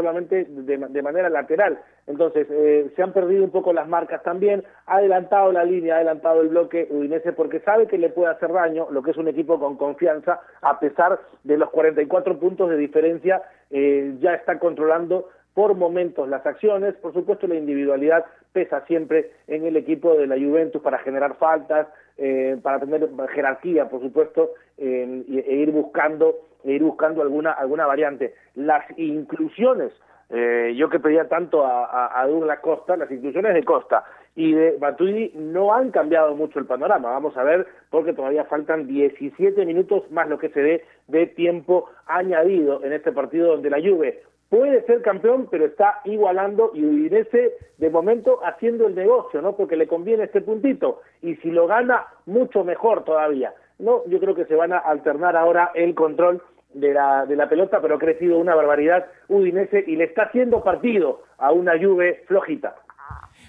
solamente de, manera lateral. Entonces, eh, se han perdido un poco las marcas también, ha adelantado la línea, ha adelantado el bloque Udinese porque sabe que le puede hacer daño, lo que es un equipo con confianza, a pesar de los 44 puntos de diferencia, eh, ya está controlando por momentos las acciones, por supuesto la individualidad pesa siempre en el equipo de la Juventus para generar faltas, eh, para tener jerarquía, por supuesto, e ir buscando, e ir buscando alguna, alguna variante. Las inclusiones, eh, yo que pedía tanto a, a, Douglas Costa, las inclusiones de Costa y de Matuidi no han cambiado mucho el panorama. Vamos a ver, porque todavía faltan 17 minutos más lo que se dé de tiempo añadido en este partido donde la Juve puede ser campeón, pero está igualando y Udinese de momento haciendo el negocio, ¿no? Porque le conviene este puntito y si lo gana mucho mejor todavía. No, yo creo que se van a alternar ahora el control de la, de la pelota, pero ha crecido una barbaridad Udinese y le está haciendo partido a una Juve flojita.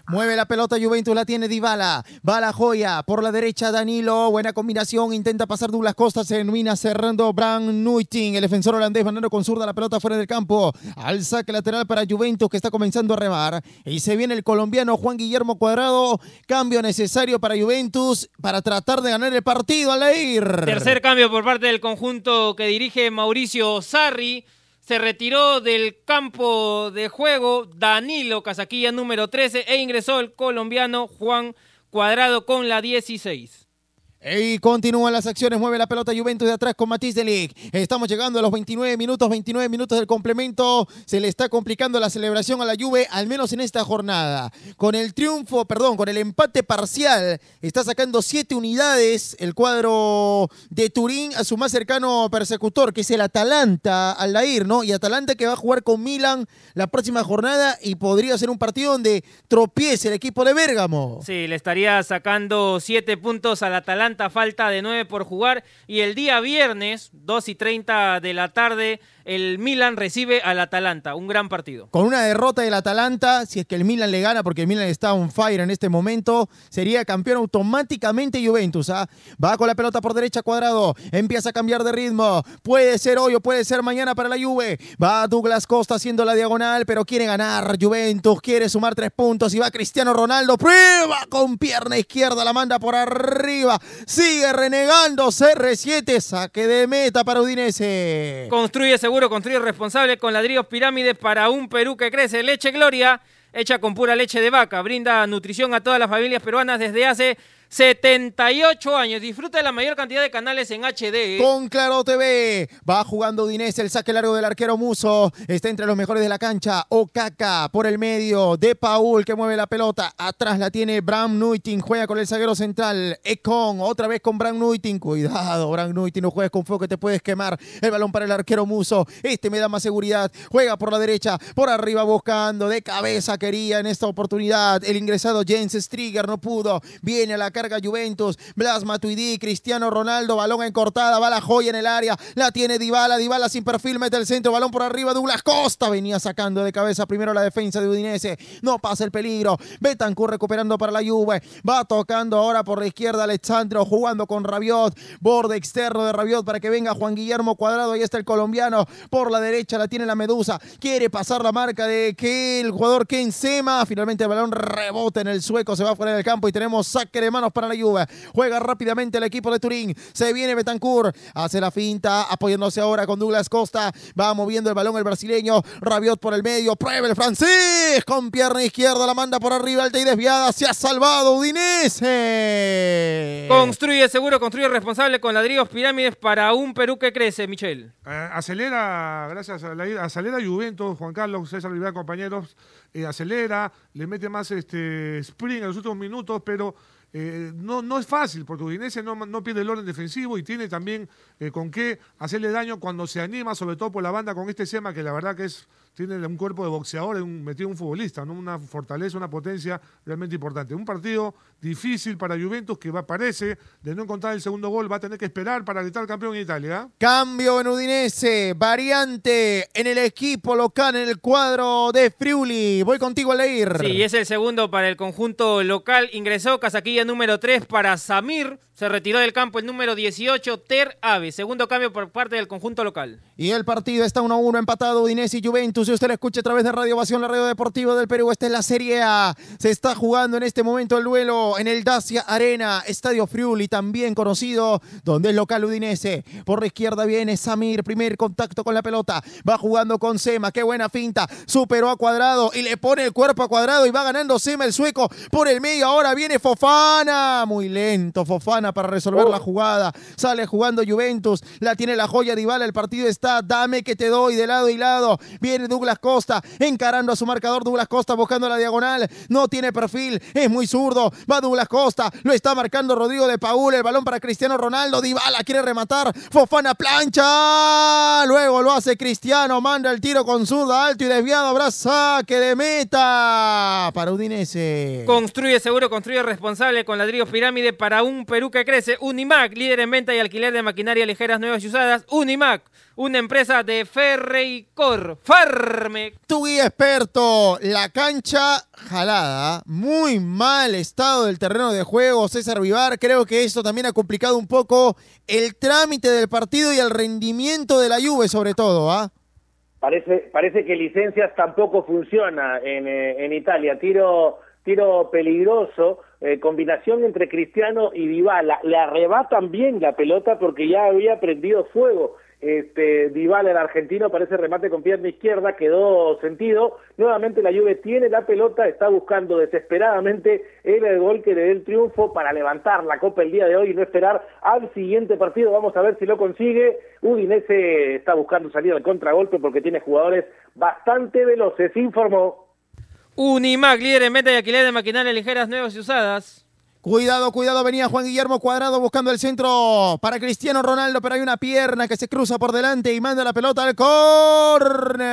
Mueve la pelota Juventus, la tiene Dybala. Va la joya. Por la derecha Danilo. Buena combinación. Intenta pasar Douglas Costa. Se termina cerrando Bran Nuiting. El defensor holandés mandando con zurda la pelota fuera del campo. Al saque lateral para Juventus que está comenzando a remar. Y se viene el colombiano Juan Guillermo Cuadrado. Cambio necesario para Juventus para tratar de ganar el partido. Aleir. Tercer cambio por parte del conjunto que dirige Mauricio Sarri se retiró del campo de juego Danilo Casaquilla número 13 e ingresó el colombiano Juan Cuadrado con la 16. Y continúan las acciones, mueve la pelota Juventus de atrás con Matisse de Ligt. Estamos llegando a los 29 minutos, 29 minutos del complemento. Se le está complicando la celebración a la Juve, al menos en esta jornada. Con el triunfo, perdón, con el empate parcial, está sacando 7 unidades el cuadro de Turín a su más cercano persecutor, que es el Atalanta, al Lair, ¿no? Y Atalanta que va a jugar con Milan la próxima jornada y podría ser un partido donde tropiece el equipo de Bérgamo. Sí, le estaría sacando 7 puntos al Atalanta falta de 9 por jugar. Y el día viernes, 2 y 30 de la tarde, el Milan recibe al Atalanta, un gran partido. Con una derrota del Atalanta, si es que el Milan le gana, porque el Milan está on fire en este momento, sería campeón automáticamente Juventus. ¿ah? Va con la pelota por derecha cuadrado, empieza a cambiar de ritmo. Puede ser hoy o puede ser mañana para la Juve. Va Douglas Costa haciendo la diagonal, pero quiere ganar Juventus, quiere sumar tres puntos y va Cristiano Ronaldo. Prueba con pierna izquierda, la manda por arriba. Sigue renegando CR7, saque de meta para Udinese. Construye seguro, construye responsable con ladrillos pirámides para un Perú que crece. Leche Gloria, hecha con pura leche de vaca, brinda nutrición a todas las familias peruanas desde hace 78 años. Disfruta de la mayor cantidad de canales en HD. Con Claro TV. Va jugando Udinese. El saque largo del arquero Muso. Está entre los mejores de la cancha. Okaka por el medio. De Paul que mueve la pelota. Atrás la tiene Bram Nuiting. Juega con el zaguero central. Econ. Otra vez con Bram Nuiting. Cuidado, Bram Nuiting. No juegues con fuego que te puedes quemar. El balón para el arquero Muso. Este me da más seguridad. Juega por la derecha. Por arriba buscando. De cabeza quería en esta oportunidad. El ingresado Jens Striger no pudo. Viene a la carga Juventus, Blas Matuidi, Cristiano Ronaldo, balón en cortada, va la joya en el área, la tiene Dybala, Dybala sin perfil, mete el centro, balón por arriba, Douglas Costa venía sacando de cabeza primero la defensa de Udinese, no pasa el peligro, Betancourt recuperando para la Juve, va tocando ahora por la izquierda Alexandro, jugando con Rabiot, borde externo de Rabiot para que venga Juan Guillermo Cuadrado, ahí está el colombiano, por la derecha la tiene la Medusa, quiere pasar la marca de que el jugador Ken Sema, finalmente el balón rebota en el sueco, se va fuera del campo y tenemos saque de manos para la Juve. Juega rápidamente el equipo de Turín. Se viene Betancourt. Hace la finta, apoyándose ahora con Douglas Costa. Va moviendo el balón el brasileño. Rabiot por el medio. Prueba el francés. Con pierna izquierda la manda por arriba, alta y desviada. Se ha salvado Udinese. Construye seguro, construye responsable con ladrillos pirámides para un Perú que crece, Michel. Eh, acelera, gracias a la acelera Juventus, Juan Carlos, César Rivera, compañeros. Eh, acelera, le mete más este sprint en los últimos minutos, pero eh, no, no es fácil, porque Udinese no, no pierde el orden defensivo y tiene también eh, con qué hacerle daño cuando se anima, sobre todo por la banda con este Sema, que la verdad que es tiene un cuerpo de boxeador, un, metido un futbolista, ¿no? una fortaleza, una potencia realmente importante. Un partido difícil para Juventus que va, parece, de no encontrar el segundo gol, va a tener que esperar para gritar campeón en Italia. Cambio en Udinese, variante en el equipo local, en el cuadro de Friuli. Voy contigo, Leir. Sí, es el segundo para el conjunto local. Ingresó Casaquilla número 3 para Samir. Se retiró del campo el número 18, Ter Ave. Segundo cambio por parte del conjunto local. Y el partido está 1-1 empatado Udinese y. Juventus. Si usted lo escucha a través de Radio Ovación, la radio deportiva del Perú, esta es la Serie A. Se está jugando en este momento el duelo en el Dacia Arena, Estadio Friuli, también conocido, donde es local Udinese. Por la izquierda viene Samir, primer contacto con la pelota. Va jugando con Sema, qué buena finta. Superó a Cuadrado y le pone el cuerpo a Cuadrado y va ganando Sema el sueco por el medio. Ahora viene Fofana, muy lento Fofana para resolver la jugada. Sale jugando Juventus, la tiene la joya Ibala. El partido está, dame que te doy de lado y lado. Viene Douglas Costa encarando a su marcador. Douglas Costa buscando la diagonal. No tiene perfil, es muy zurdo. Va Douglas Costa, lo está marcando Rodrigo de Paul. El balón para Cristiano Ronaldo. Dybala quiere rematar. Fofana plancha. Luego lo hace Cristiano. Manda el tiro con zurda alto y desviado. Habrá saque de meta para Udinese. Construye seguro, construye responsable con ladrillos pirámide para un Perú que crece. Unimac, líder en venta y alquiler de maquinaria ligeras nuevas y usadas. Unimac, una empresa de Ferreicor. Farme. Tu guía experto, la cancha jalada, muy mal estado del terreno de juego, César Vivar. Creo que esto también ha complicado un poco el trámite del partido y el rendimiento de la Juve, sobre todo, ¿ah? Parece, parece que licencias tampoco funciona en, eh, en Italia. Tiro, tiro peligroso, eh, combinación entre Cristiano y Dybala. Le arrebatan bien la pelota porque ya había prendido fuego. Este, Dybala, el argentino, parece remate con pierna izquierda, quedó sentido. Nuevamente la Juve tiene la pelota, está buscando desesperadamente el gol que le dé el triunfo para levantar la copa el día de hoy y no esperar al siguiente partido. Vamos a ver si lo consigue. Udinese está buscando salir al contragolpe porque tiene jugadores bastante veloces. Informó. Unimac, líder en venta y alquiler de maquinarias ligeras nuevas y usadas. Cuidado, cuidado, venía Juan Guillermo Cuadrado buscando el centro para Cristiano Ronaldo, pero hay una pierna que se cruza por delante y manda la pelota al córner.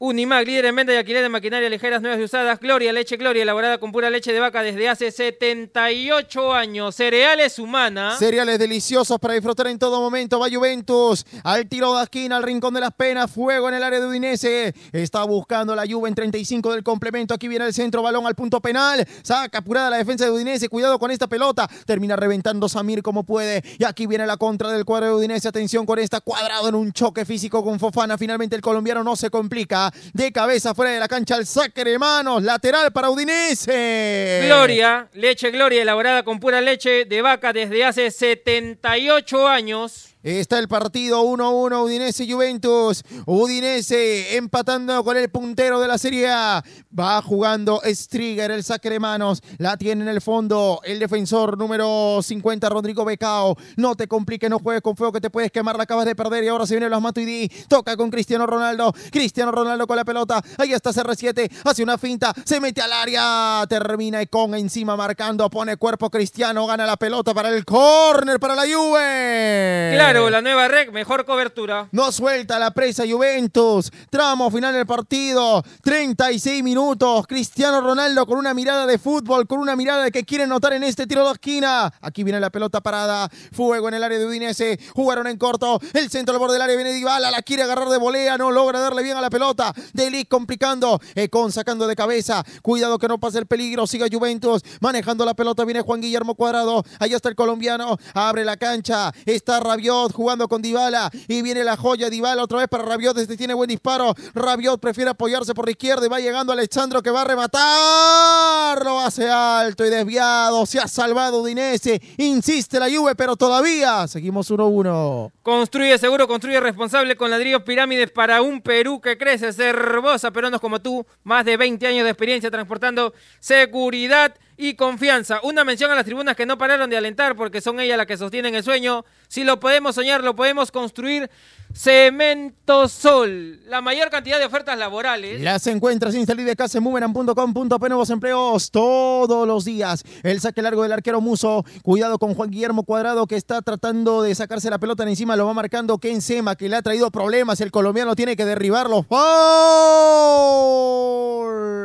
Unimac, líder en venta y alquiler de maquinaria ligeras nuevas y usadas. Gloria, leche Gloria, elaborada con pura leche de vaca desde hace 78 años. Cereales humana. Cereales deliciosos para disfrutar en todo momento. Va Juventus al tiro de esquina, al rincón de las penas. Fuego en el área de Udinese. Está buscando la Juve en 35 del complemento. Aquí viene el centro, balón al punto penal. Saca apurada la defensa de Udinese. Cuidado con esta pelota. Termina reventando Samir como puede. Y aquí viene la contra del cuadro de Udinese. Atención con esta. Cuadrado en un choque físico con Fofana. Finalmente el colombiano no se complica de cabeza fuera de la cancha el saque de manos, lateral para Udinese. Gloria, leche Gloria, elaborada con pura leche de vaca desde hace 78 años. Está el partido 1-1 Udinese Juventus. Udinese empatando con el puntero de la Serie A. Va jugando Striger, el saque de manos. La tiene en el fondo el defensor número 50, Rodrigo Becao. No te compliques, no juegues con fuego que te puedes quemar. La acabas de perder y ahora se viene los Matuidi. Toca con Cristiano Ronaldo. Cristiano Ronaldo con la pelota. Ahí está CR7. Hace una finta. Se mete al área. Termina con encima marcando. Pone cuerpo Cristiano. Gana la pelota para el córner para la Juve. La nueva rec, mejor cobertura. No suelta la presa Juventus. Tramo final del partido. 36 minutos. Cristiano Ronaldo con una mirada de fútbol, con una mirada de que quiere notar en este tiro de esquina. Aquí viene la pelota parada. Fuego en el área de Udinese. Jugaron en corto. El centro al borde del área viene Dybala. La quiere agarrar de volea. No logra darle bien a la pelota. Delic complicando. Econ sacando de cabeza. Cuidado que no pase el peligro. Siga Juventus. Manejando la pelota viene Juan Guillermo Cuadrado. Ahí está el colombiano. Abre la cancha. Está Rabiot jugando con Dybala. Y viene la joya Dybala otra vez para Rabiot, este tiene buen disparo, Rabiot prefiere apoyarse por la izquierda y va llegando Alexandro que va a rematar, lo hace alto y desviado, se ha salvado Udinese, insiste la Juve, pero todavía seguimos 1-1. Construye seguro, construye responsable con ladrillos pirámides para un Perú que crece, Cervosa, peruanos como tú, más de 20 años de experiencia transportando seguridad y confianza. Una mención a las tribunas que no pararon de alentar porque son ellas las que sostienen el sueño. Si lo podemos soñar, lo podemos construir. Cemento Sol, la mayor cantidad de ofertas laborales. Las encuentras sin salir de casa en boomerang.com.p nuevos empleos todos los días. El saque largo del arquero Muso. Cuidado con Juan Guillermo Cuadrado que está tratando de sacarse la pelota en encima. Lo va marcando Ken Sema que le ha traído problemas. El colombiano tiene que derribarlo. ¡Foul!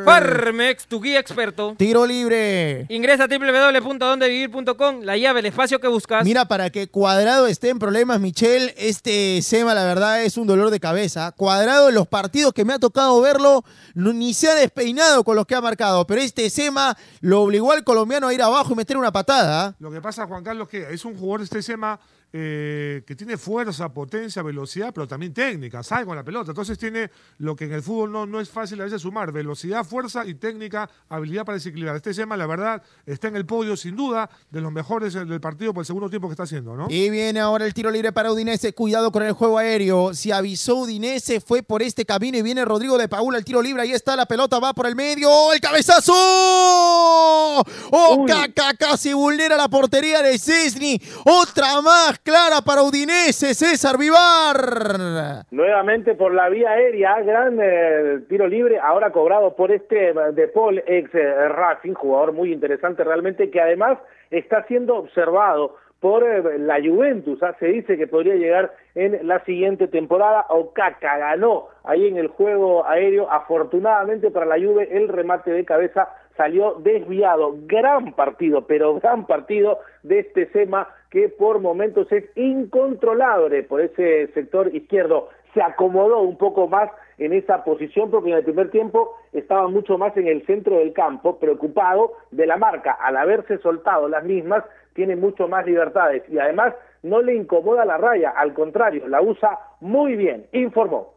Farmex, tu guía experto. Tiro libre. Ingresa a www.dondevivir.com, la llave, el espacio que buscas. Mira, para que Cuadrado esté en problemas, Michelle, este Sema, la verdad, es un dolor de cabeza. Cuadrado en los partidos que me ha tocado verlo, ni se ha despeinado con los que ha marcado. Pero este Sema lo obligó al colombiano a ir abajo y meter una patada. Lo que pasa, Juan Carlos, que es un jugador este SEMA eh, que tiene fuerza, potencia, velocidad, pero también técnica, sabe con la pelota. Entonces tiene lo que en el fútbol no, no es fácil a veces sumar, velocidad, fuerza y técnica, habilidad para desequilibrar. Este Sema, la verdad, está en el podio sin duda de los mejores del partido por el segundo tiempo que está haciendo, ¿no? Y viene ahora el tiro libre para Udinese, cuidado con el juego aéreo. Si avisó Udinese, fue por este camino y viene Rodrigo de Paula, el tiro libre, ahí está la pelota, va por el medio, el cabezazo. Oh, Caca casi vulnera la portería de Cisni. Otra más clara para Udinese, César Vivar. Nuevamente por la vía aérea, gran eh, tiro libre, ahora cobrado por este eh, De Paul, ex eh, Racing, jugador muy interesante realmente, que además está siendo observado por la Juventus. ¿ah? Se dice que podría llegar en la siguiente temporada. Okaka ganó ahí en el juego aéreo. Afortunadamente para la Juve el remate de cabeza salió desviado. Gran partido, pero gran partido de este SEMA que por momentos es incontrolable por ese sector izquierdo. Se acomodó un poco más en esa posición porque en el primer tiempo estaba mucho más en el centro del campo, preocupado de la marca. Al haberse soltado las mismas, tiene mucho más libertades y además no le incomoda la raya, al contrario, la usa muy bien, informó.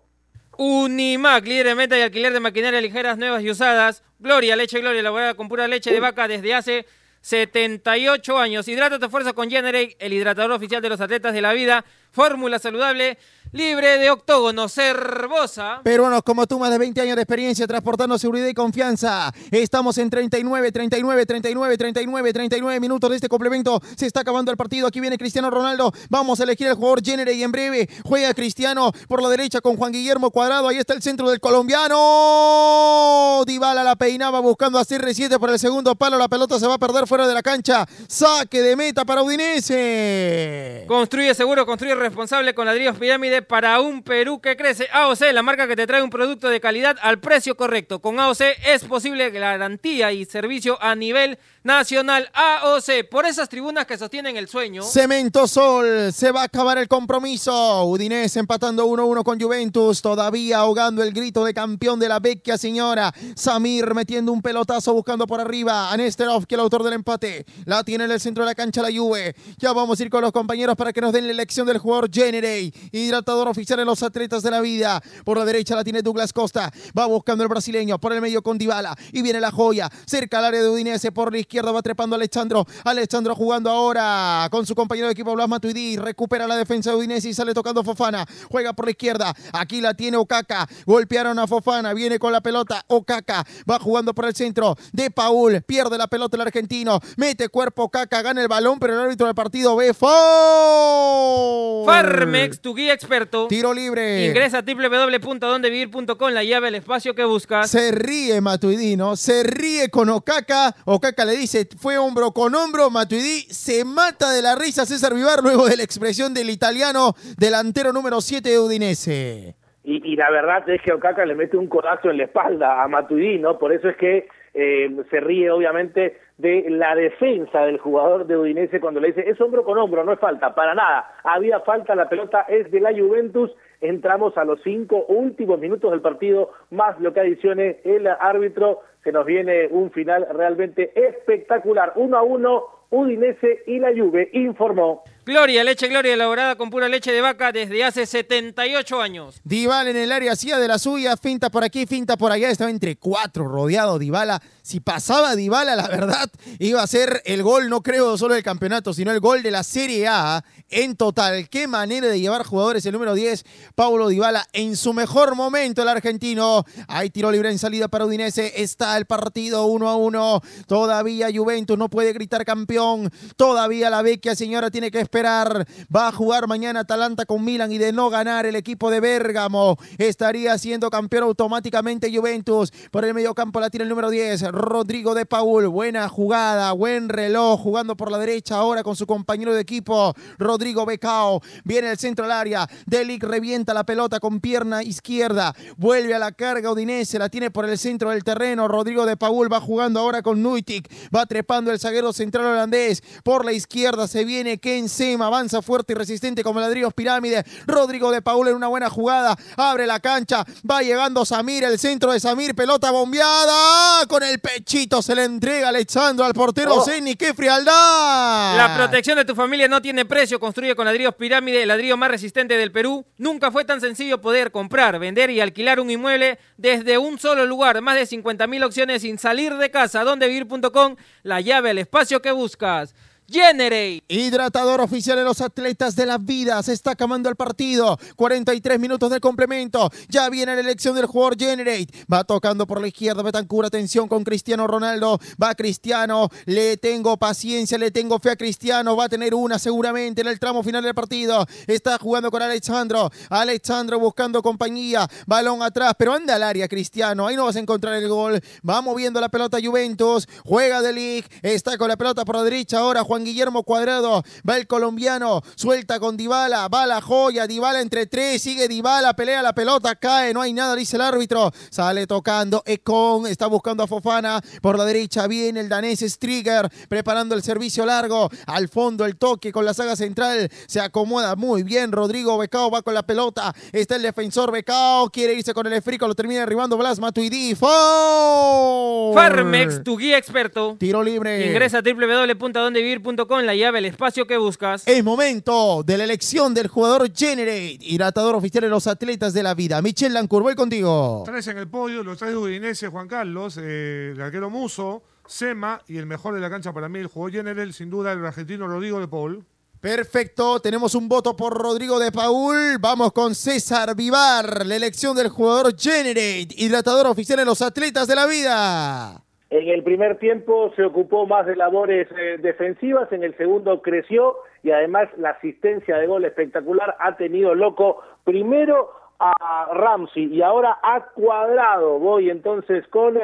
Unimac, líder de meta y alquiler de maquinaria ligeras nuevas y usadas. Gloria, leche Gloria, elaborada con pura leche de vaca desde hace 78 años. Hidrátate fuerza con Generate, el hidratador oficial de los atletas de la vida. Fórmula saludable, libre de octógono, cervosa. Peruanos como tú, más de 20 años de experiencia transportando seguridad y confianza. Estamos en 39, 39, 39, 39, 39 minutos de este complemento. Se está acabando el partido. Aquí viene Cristiano Ronaldo. Vamos a elegir el jugador Generate y en breve juega Cristiano por la derecha con Juan Guillermo Cuadrado. Ahí está el centro del colombiano. Dybala la peinaba buscando a CR7 por el segundo palo. La pelota se va a perder fuera de la cancha. Saque de meta para Udinese. Construye seguro, construye responsable con ladrillos pirámide para un Perú que crece. AOC, la marca que te trae un producto de calidad al precio correcto. Con AOC es posible garantía y servicio a nivel nacional. AOC, por esas tribunas que sostienen el sueño. Cemento Sol, se va a acabar el compromiso. Udinese empatando 1-1 con Juventus, todavía ahogando el grito de campeón de la vecchia señora. Samir metiendo un pelotazo buscando por arriba a Nesterov, que el autor del empate. La tiene en el centro de la cancha la Juve. Ya vamos a ir con los compañeros para que nos den la elección del jugador Generate. Hidratador oficial en los atletas de la vida. Por la derecha la tiene Douglas Costa. Va buscando el brasileño. Por el medio con Dybala. Y viene la joya. Cerca al área de Udinese. Por la izquierda va trepando Alexandro. Alexandro jugando ahora con su compañero de equipo Blas Matuidi. Recupera la defensa de Udinese y sale tocando Fofana. Juega por la izquierda. Aquí la tiene Okaka. Golpearon a Fofana. Viene con la pelota. Okaka va jugando por el centro. De Paul. Pierde la pelota el argentino. Mete cuerpo Okaka. Gana el balón. Pero el árbitro del partido ve. ¡Foul! Farmex, tu guía experto. Tiro libre. Ingresa a www.dondevivir.com, la llave, el espacio que buscas. Se ríe Matuidi, ¿no? Se ríe con Okaka. Okaka le dice, fue hombro con hombro. Matuidi se mata de la risa César Vivar luego de la expresión del italiano delantero número 7 de Udinese. Y, la verdad es que Okaka le mete un codazo en la espalda a Matuidi, ¿no? Por eso es que eh, se ríe obviamente de la defensa del jugador de Udinese cuando le dice es hombro con hombro, no es falta, para nada, había falta, la pelota es de la Juventus, entramos a los cinco últimos minutos del partido, más lo que adicione el árbitro, se nos viene un final realmente espectacular, uno a uno, Udinese y la Juve, informó. Gloria, leche Gloria elaborada con pura leche de vaca desde hace 78 años. Dybala en el área hacía de la suya, finta por aquí, finta por allá, estaba entre cuatro rodeado Dybala. Si pasaba Dybala, la verdad, iba a ser el gol, no creo solo del campeonato, sino el gol de la Serie A en total. Qué manera de llevar jugadores el número 10, Paulo Dybala, en su mejor momento el argentino. Hay tiro libre en salida para Udinese, está el partido uno a uno. Todavía Juventus no puede gritar campeón, todavía la vecchia señora tiene que esperar Va a jugar mañana Atalanta con Milan y de no ganar el equipo de Bérgamo estaría siendo campeón automáticamente Juventus. Por el medio campo la tiene el número 10, Rodrigo de Paul. Buena jugada, buen reloj, jugando por la derecha ahora con su compañero de equipo, Rodrigo Becao. Viene el centro al área. Delic revienta la pelota con pierna izquierda. Vuelve a la carga Udinese, la tiene por el centro del terreno. Rodrigo de Paul va jugando ahora con Nuitic. Va trepando el zaguero central holandés. Por la izquierda se viene Kense Avanza fuerte y resistente como ladrillos pirámide. Rodrigo de Paul en una buena jugada. Abre la cancha. Va llegando Samir, el centro de Samir. Pelota bombeada. Con el pechito se le entrega Alexandro al portero Oh. Zeni. ¡Qué frialdad! La protección de tu familia no tiene precio. Construye con ladrillos pirámide, el ladrillo más resistente del Perú. Nunca fue tan sencillo poder comprar, vender y alquilar un inmueble desde un solo lugar. Más de 50 mil opciones sin salir de casa. Dondevivir.com, la llave al espacio que buscas. Generate. Hidratador oficial de los atletas de la vida. Se está acabando el partido. 43 minutos de complemento. Ya viene la elección del jugador Generate. Va tocando por la izquierda. Betancur, atención con Cristiano Ronaldo. Va Cristiano. Le tengo paciencia, le tengo fe a Cristiano. Va a tener una seguramente en el tramo final del partido. Está jugando con Alexandro. Alexandro buscando compañía. Balón atrás, pero anda al área Cristiano. Ahí no vas a encontrar el gol. Va moviendo la pelota Juventus. Juega de Ligt. Está con la pelota por la derecha ahora. Juan Guillermo Cuadrado. Va el colombiano. Suelta con Dybala. Va la joya. Dybala entre tres. Sigue Dybala. Pelea la pelota. Cae. No hay nada, dice el árbitro. Sale tocando. Econ. Está buscando a Fofana. Por la derecha viene el danés Strigger. Preparando el servicio largo. Al fondo el toque con la saga central. Se acomoda muy bien. Rodrigo Becao va con la pelota. Está el defensor Becao. Quiere irse con el esfrico. Lo termina derribando Blas Matuidi. ¡Foul! Farmex, tu guía experto. Tiro libre. Ingresa a www.dondevivir.com, la llave al espacio que buscas. Es momento de la elección del jugador Generate, hidratador oficial de los atletas de la vida. Michel Lancourt, voy contigo. Tres en el podio, los tres de Udinese, Juan Carlos, eh, el arquero Muso, Sema y el mejor de la cancha para mí, el jugador general, sin duda, el argentino Rodrigo de Paul. Perfecto, tenemos un voto por Rodrigo de Paul. Vamos con César Vivar, la elección del jugador Generate, hidratador oficial de los atletas de la vida. En el primer tiempo se ocupó más de labores eh, defensivas, en el segundo creció y además la asistencia de gol espectacular ha tenido loco primero a Ramsey y ahora a Cuadrado. Voy entonces con eh,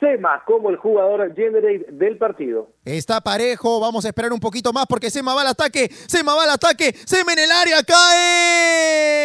Sema como el jugador generate del partido. Está parejo, vamos a esperar un poquito más porque Sema va al ataque, Sema va al ataque, Sema en el área, cae.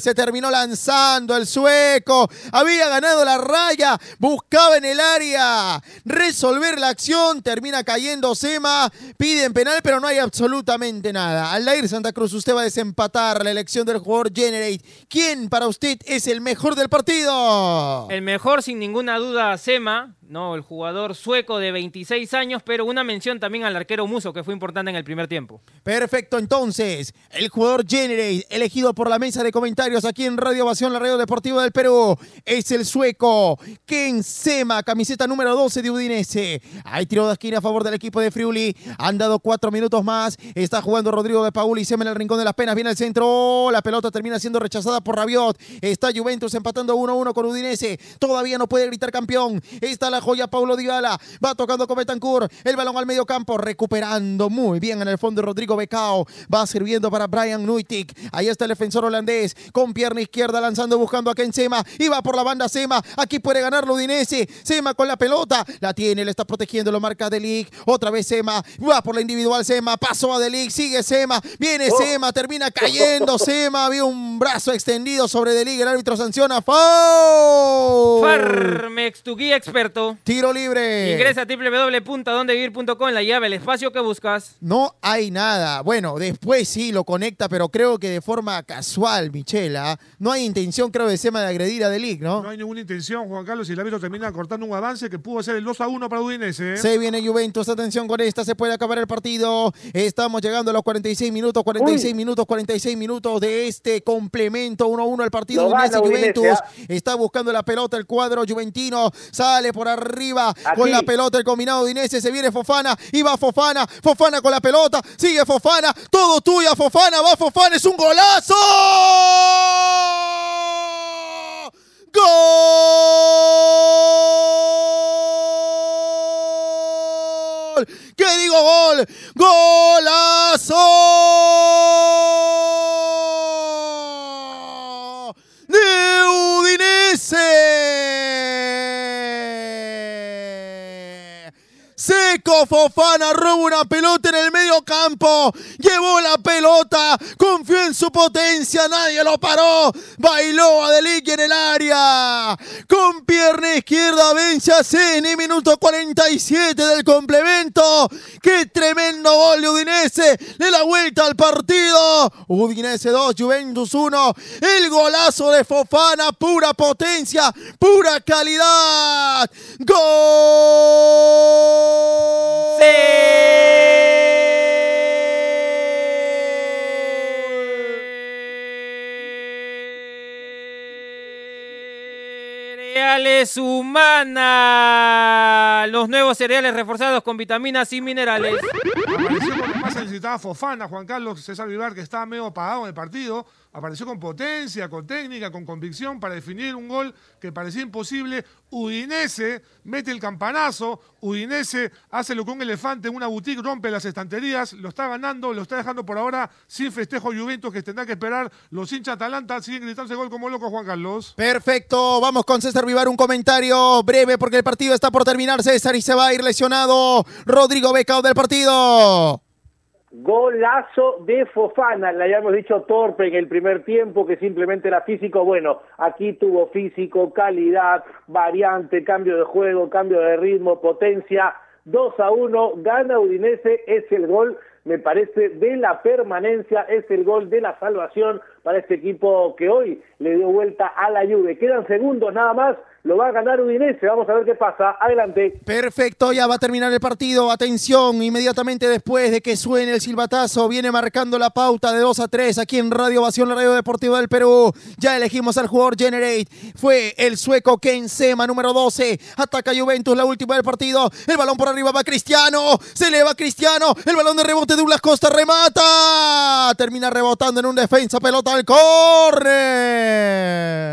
Se terminó lanzando el sueco, había ganado la raya, buscaba en el área resolver la acción, termina cayendo Sema, piden penal pero no hay absolutamente nada. Aldair Santa Cruz, usted va a desempatar la elección del jugador Generate. ¿Quién para usted es el mejor del partido? El mejor, sin ninguna duda, Sema, no, el jugador sueco de 26 años, pero una mención también al arquero Muso, que fue importante en el primer tiempo. Perfecto, entonces, el jugador Generate, elegido por la mesa de comentarios aquí en Radio Ovación, la radio deportiva del Perú, es el sueco Ken Sema, camiseta número 12 de Udinese. Hay tiro de esquina a favor del equipo de Friuli. Han dado cuatro minutos más. Está jugando Rodrigo de Paul y Sema en el rincón de las penas. Viene al centro. La pelota termina siendo rechazada por Rabiot. Está Juventus empatando 1-1 con Udinese. Todavía no puede gritar campeón. Está la joya Paulo Dybala. Va tocando con Betancourt. El balón al medio campo. Recuperando muy bien en el fondo Rodrigo Becao. Va sirviendo para Brian Nuitic. Ahí está el defensor holandés. Con pierna izquierda lanzando buscando a Ken Sema. Y va por la banda Sema. Aquí puede ganar Udinese. Sema con la pelota. La tiene. Le está protegiendo. Lo marca Delic. Otra vez Sema. Va por la individual Sema. Pasó a Delic. Sigue Sema. Viene Oh. Sema. Termina cayendo Sema. Había un brazo extendido sobre Delic. El árbitro sanciona. ¡Foul! Farmex, tu guía experto. Tiro libre. Ingresa a www.dondevivir.com, la llave al espacio que buscas. No hay nada. Bueno, después sí lo conecta, pero creo que de forma casual, Michela. No hay intención, creo, de Sema de agredir a Delic, ¿no? No hay ninguna intención, Juan Carlos, y el árbitro termina cortando un avance que pudo ser el 2 a 1 para Udinese. ¿eh? Se viene Juventus, atención con esta, se puede acabar el partido. Estamos llegando a los 46 minutos, 46 Uy. minutos, 46 minutos de este complemento 1-1 al partido Lo Udinese gana Udinese, Juventus. ¿ah? Está buscando la pelota el cuadro juventino, sale por arriba con Aquí. la pelota el combinado Udinese, se viene Fofana y va Fofana, Fofana con la pelota, sigue Fofana, todo tuya Fofana, va Fofana, es un golazo. ¡Gol! ¿Qué digo gol? ¡Golazo! ¡De Udinese! Se Sacó Fofana, robó una pelota en el medio campo. Llevó la pelota, confió en su potencia, nadie lo paró. Bailó a Delique en el área. Con pierna izquierda vence a Ceni, minuto 47 del complemento. ¡Qué tremendo gol de Udinese! Le da vuelta al partido. Udinese 2, Juventus 1. El golazo de Fofana, pura potencia, pura calidad. ¡Gol! Cereales Humana. Los nuevos cereales reforzados con vitaminas y minerales. Apareció cuando más se necesitaba Fofana, Juan Carlos César Vivar, que estaba medio apagado en el partido. Apareció con potencia, con técnica, con convicción para definir un gol que parecía imposible. Udinese mete el campanazo. Udinese hace lo que un elefante en una boutique, rompe las estanterías, lo está ganando, lo está dejando por ahora sin festejo Juventus que tendrá que esperar. Los hinchas Atalanta siguen gritando ese gol como loco, Juan Carlos. Perfecto, vamos con César Vivar, un comentario breve porque el partido está por terminar, César, y se va a ir lesionado Rodrigo Becao del partido. Golazo de Fofana, le habíamos dicho torpe en el primer tiempo, que simplemente era físico. Bueno, aquí tuvo físico, calidad, variante, cambio de juego, cambio de ritmo, potencia. 2 a 1, gana Udinese, es el gol, me parece, de la permanencia, es el gol de la salvación para este equipo que hoy le dio vuelta a la Juve. Quedan segundos nada más, lo va a ganar Udinese, vamos a ver qué pasa. Adelante. Perfecto, ya va a terminar el partido. Atención, inmediatamente después de que suene el silbatazo, viene marcando la pauta de 2 a 3 aquí en Radio Ovación, la Radio Deportiva del Perú. Ya elegimos al jugador Generate. Fue el sueco Ken Sema, número 12. Ataca Juventus, la última del partido. El balón por arriba va Cristiano. Se eleva Cristiano. El balón de rebote de Douglas Costa remata. Termina rebotando en un defensa, pelota al córner.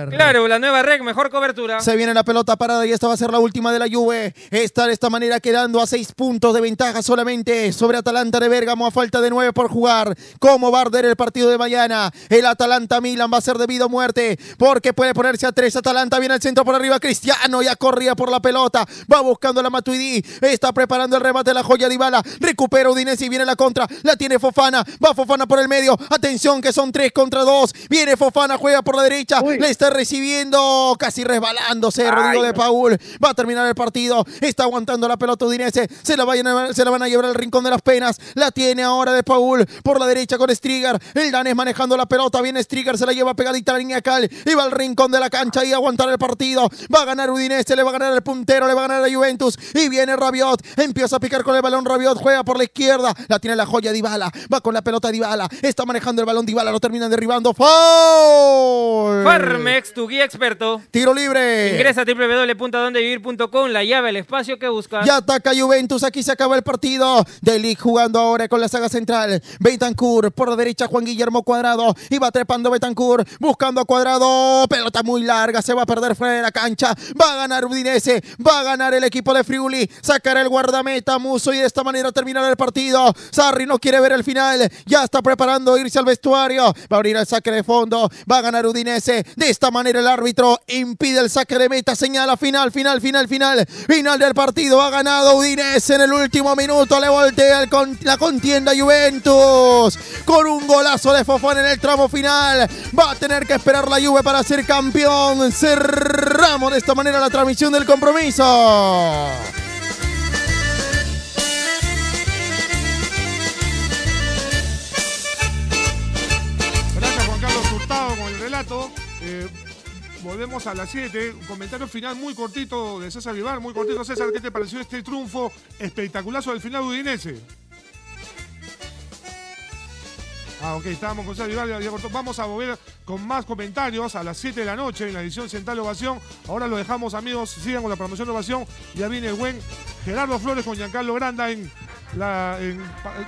Claro, la nueva reg, mejor cobertura. Se viene la pelota parada y esta va a ser la última de la Juve. Está de esta manera quedando a seis puntos de ventaja solamente sobre Atalanta de Bérgamo a falta de nueve por jugar. ¿Cómo va a arder el partido de mañana? El Atalanta-Milan va a ser debido a muerte porque puede ponerse a tres. Atalanta viene al centro por arriba. Cristiano ya corría por la pelota. Va buscando la Matuidi. Está preparando el remate de la joya de Ibala. Recupera Udinese y viene la contra. La tiene Fofana. Va Fofana por el medio. Atención que son tres contra dos. Viene Fofana, juega por la derecha. Uy. Le está recibiendo casi Rodrigo Ay, de. Paul. Va a terminar el partido. Está aguantando la pelota Udinese. Se la, vayan a- se la van a llevar al rincón de las penas. La tiene ahora de Paul. Por la derecha con Strigar. El danés manejando la pelota. Viene Strigar. Se la lleva pegadita a la línea cal. Y va al rincón de la cancha y aguantar el partido. Va a ganar Udinese. Le va a ganar el puntero. Le va a ganar a Juventus. Y viene Rabiot. Empieza a picar con el balón Rabiot. Juega por la izquierda. La tiene la joya Dybala. Va con la pelota Dybala. Está manejando el balón Dybala. Lo terminan derribando. ¡Foul! Farmex, tu guía experto. Tiro libre. Ingresa a www.dondevivir.com, la llave, el espacio que buscas. Ya ataca Juventus, aquí se acaba el partido. De Ligt jugando ahora con la saga central. Betancourt por la derecha, Juan Guillermo Cuadrado. Y va trepando Betancourt, buscando a Cuadrado. Pelota muy larga, se va a perder fuera de la cancha. Va a ganar Udinese, va a ganar el equipo de Friuli. Sacará el guardameta Muso y de esta manera terminará el partido. Sarri no quiere ver el final, ya está preparando irse al vestuario. Va a abrir el saque de fondo, va a ganar Udinese. De esta manera el árbitro impide el saque de meta, señala final, final, final, final. Final del partido, ha ganado Udinese en el último minuto. Le voltea la contienda Juventus con un golazo de Fofón en el tramo final. Va a tener que esperar la Juve para ser campeón. Cerramos de esta manera la transmisión del compromiso. Gracias Juan Carlos Hurtado con el relato. Volvemos a las 7. Un comentario final muy cortito de César Vivar. Muy cortito, César. ¿Qué te pareció este triunfo espectaculazo del final udinese? Ah, ok, estábamos con César Vivar. ya- cortó. Vamos a volver con más comentarios a las 7 de la noche en la edición Central Ovación. Ahora lo dejamos, amigos. Sigan con la promoción de Ovación. Ya viene el buen Gerardo Flores con Giancarlo Granda en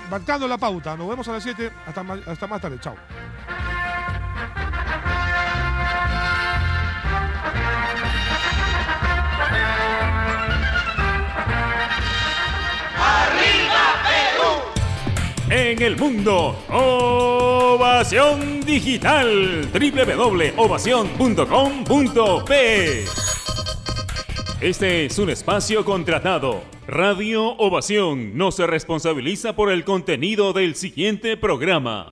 marcando la pauta. Nos vemos a las 7. Hasta, hasta más tarde. Chao. En el mundo, Ovación Digital, www.ovacion.com.p. Este es un espacio contratado. Radio Ovación no se responsabiliza por el contenido del siguiente programa.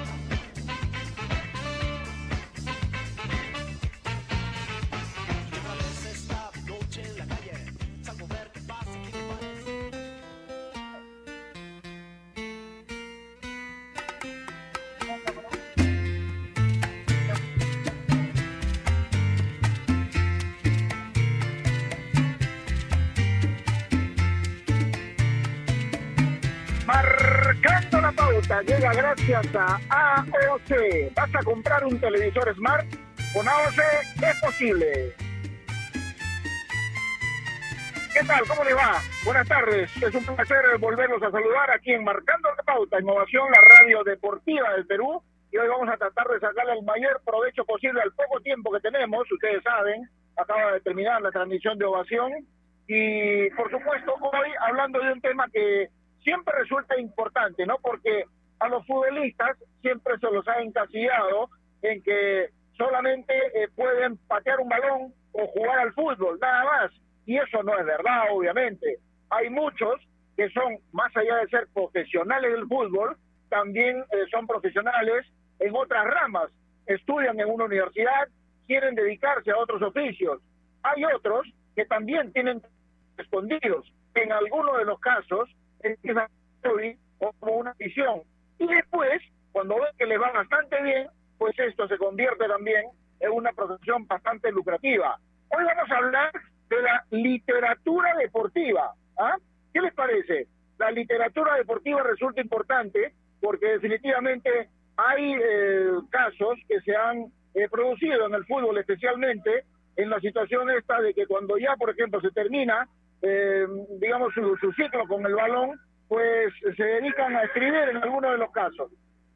Gracias a AOC. ¿Vas a comprar un televisor Smart? Con AOC es posible. ¿Qué tal? ¿Cómo le va? Buenas tardes. Es un placer volverlos a saludar aquí en Marcando la Pauta, Innovación, la radio deportiva del Perú. Y hoy vamos a tratar de sacarle el mayor provecho posible al poco tiempo que tenemos. Ustedes saben, acaba de terminar la transmisión de Ovación. Y por supuesto, hoy hablando de un tema que siempre resulta importante, ¿no? Porque a los futbolistas siempre se los ha encasillado en que solamente eh, pueden patear un balón o jugar al fútbol, nada más. Y eso no es verdad, obviamente. Hay muchos que son, más allá de ser profesionales del fútbol, también eh, son profesionales en otras ramas. Estudian en una universidad, quieren dedicarse a otros oficios. Hay otros que también tienen escondidos. En algunos de los casos, empiezan como una visión. Y después, cuando ven que les va bastante bien, pues esto se convierte también en una profesión bastante lucrativa. Hoy vamos a hablar de la literatura deportiva. ¿ah? ¿Qué les parece? La literatura deportiva resulta importante porque definitivamente hay eh, casos que se han eh, producido en el fútbol especialmente en la situación esta de que cuando ya, por ejemplo, se termina eh, digamos, su, su, ciclo con el balón, pues se dedican a escribir en algunos de los casos.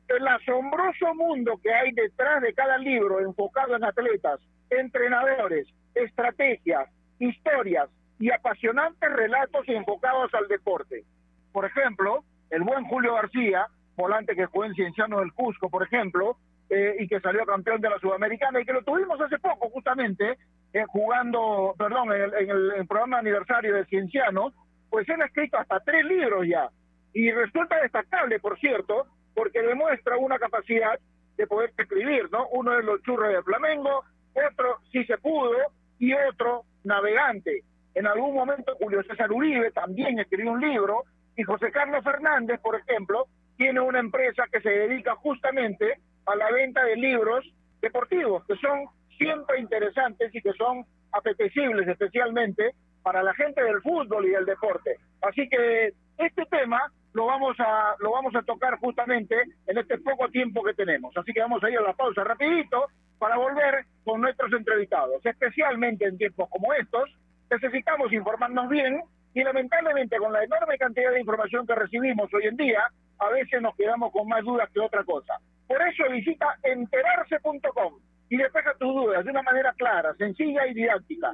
El asombroso mundo que hay detrás de cada libro enfocado en atletas, entrenadores, estrategias, historias y apasionantes relatos enfocados al deporte. Por ejemplo, el buen Julio García, volante que jugó en Cienciano del Cusco, por ejemplo, eh, y que salió campeón de la Sudamericana y que lo tuvimos hace poco justamente eh, jugando, perdón, en el, en el, programa aniversario de Cienciano, pues él ha escrito hasta tres libros ya. Y resulta destacable, por cierto, porque demuestra una capacidad de poder escribir, ¿no? Uno es los churros de Flamengo, otro sí se pudo y otro navegante. En algún momento Julio César Uribe también escribió un libro y José Carlos Fernández, por ejemplo, tiene una empresa que se dedica justamente a la venta de libros deportivos, que son siempre interesantes y que son apetecibles especialmente para la gente del fútbol y del deporte. Así que este tema lo vamos a lo vamos a tocar justamente en este poco tiempo que tenemos. Así que vamos a ir a la pausa rapidito para volver con nuestros entrevistados. Especialmente en tiempos como estos, necesitamos informarnos bien y lamentablemente con la enorme cantidad de información que recibimos hoy en día, a veces nos quedamos con más dudas que otra cosa. Por eso visita enterarse.com y despeja tus dudas de una manera clara, sencilla y didáctica.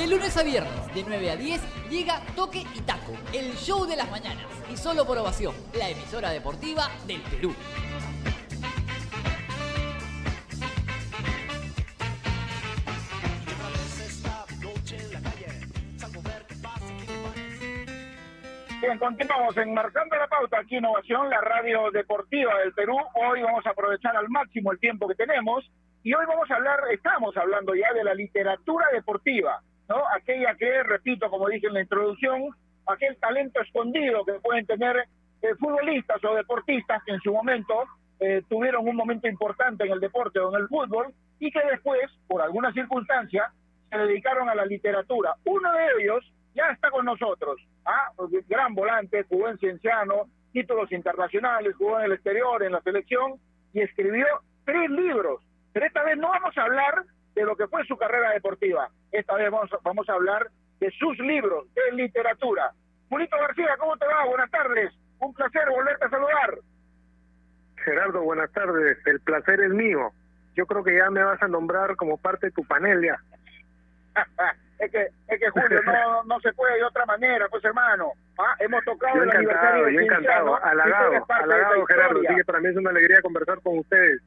De lunes a viernes, de 9 a 10, llega Toque y Taco, el show de las mañanas. Y solo por ovación, la emisora deportiva del Perú. Bien, continuamos enmarcando la pauta aquí Innovación, la radio deportiva del Perú. Hoy vamos a aprovechar al máximo el tiempo que tenemos y hoy vamos a hablar, estamos hablando ya de la literatura deportiva, ¿no? Aquella que, repito, como dije en la introducción, aquel talento escondido que pueden tener eh, futbolistas o deportistas que en su momento eh, tuvieron un momento importante en el deporte o en el fútbol y que después, por alguna circunstancia, se dedicaron a la literatura. Uno de ellos ya está con nosotros. ¿ah? Gran volante, jugó en Cienciano, títulos internacionales, jugó en el exterior, en la selección y escribió tres libros. Pero esta vez no vamos a hablar de lo que fue su carrera deportiva. Esta vez vamos, vamos a hablar de sus libros de literatura. Julito García, ¿cómo te va? Buenas tardes. Un placer volverte a saludar. Gerardo, buenas tardes. El placer es mío. Yo creo que ya me vas a nombrar como parte de tu panel ya. es que es que Julio no, no se puede de otra manera, pues hermano. Ah, hemos tocado Yo el encantado, aniversario yo encantado, halagado, Gerardo. Así que para mí es una alegría conversar con ustedes.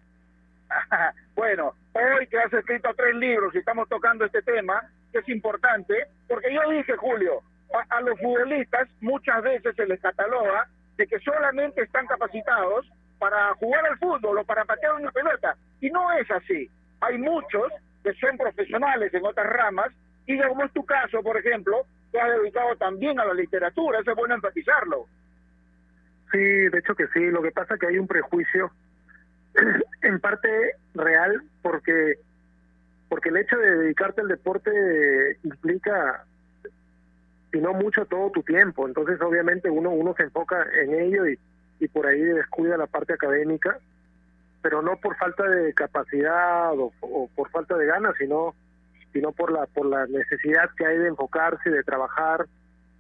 bueno, hoy que has escrito tres libros y estamos tocando este tema, que es importante, porque yo dije, Julio, a, los futbolistas muchas veces se les cataloga de que solamente están capacitados para jugar al fútbol o para patear una pelota. Y no es así. Hay muchos que son profesionales en otras ramas y como es tu caso, por ejemplo, te has dedicado también a la literatura. Eso es bueno enfatizarlo. Sí, de hecho que sí. Lo que pasa es que hay un prejuicio en parte real porque porque el hecho de dedicarte al deporte implica si no mucho todo tu tiempo. Entonces obviamente uno uno se enfoca en ello y, y por ahí descuida la parte académica pero no por falta de capacidad o, o por falta de ganas sino sino por la por la necesidad que hay de enfocarse de trabajar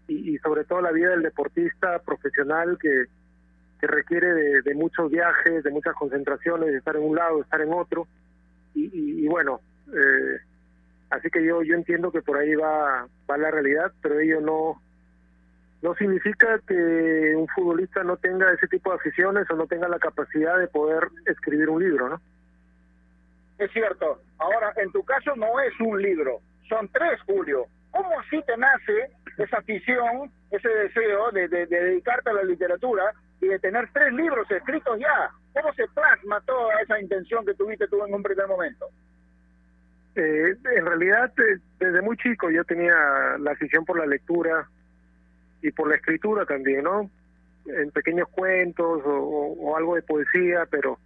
y, y sobre todo la vida del deportista profesional que que requiere de, de muchos viajes, de muchas concentraciones, de estar en un lado, de estar en otro. Y, bueno, eh, así que yo yo entiendo que por ahí va, va la realidad, pero ello no no significa que un futbolista no tenga ese tipo de aficiones o no tenga la capacidad de poder escribir un libro, ¿no? Es cierto. Ahora, en tu caso no es un libro, son tres, Julio. ¿Cómo así te nace esa afición, ese deseo de, de- de dedicarte a la literatura y de tener tres libros escritos ya? ¿Cómo se plasma toda esa intención que tuviste tú en un primer momento? Eh, en realidad, desde muy chico yo tenía la afición por la lectura y por la escritura también, ¿no? En pequeños cuentos o algo de poesía, pero,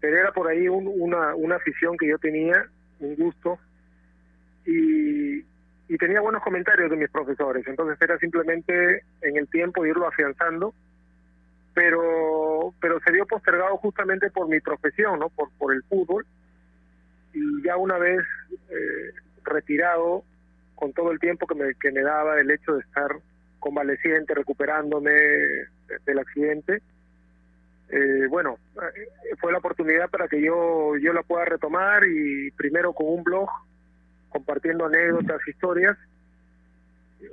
pero era por ahí un- una, una afición que yo tenía, un gusto, y, y tenía buenos comentarios de mis profesores, entonces era simplemente en el tiempo irlo afianzando, pero pero se vio postergado justamente por mi profesión, ¿no? Por, por el fútbol, y ya una vez eh, retirado, con todo el tiempo que me, que me daba el hecho de estar convaleciente, recuperándome de- del accidente, eh, bueno, eh, fue la oportunidad para que yo, yo la pueda retomar y primero con un blog, compartiendo anécdotas, historias,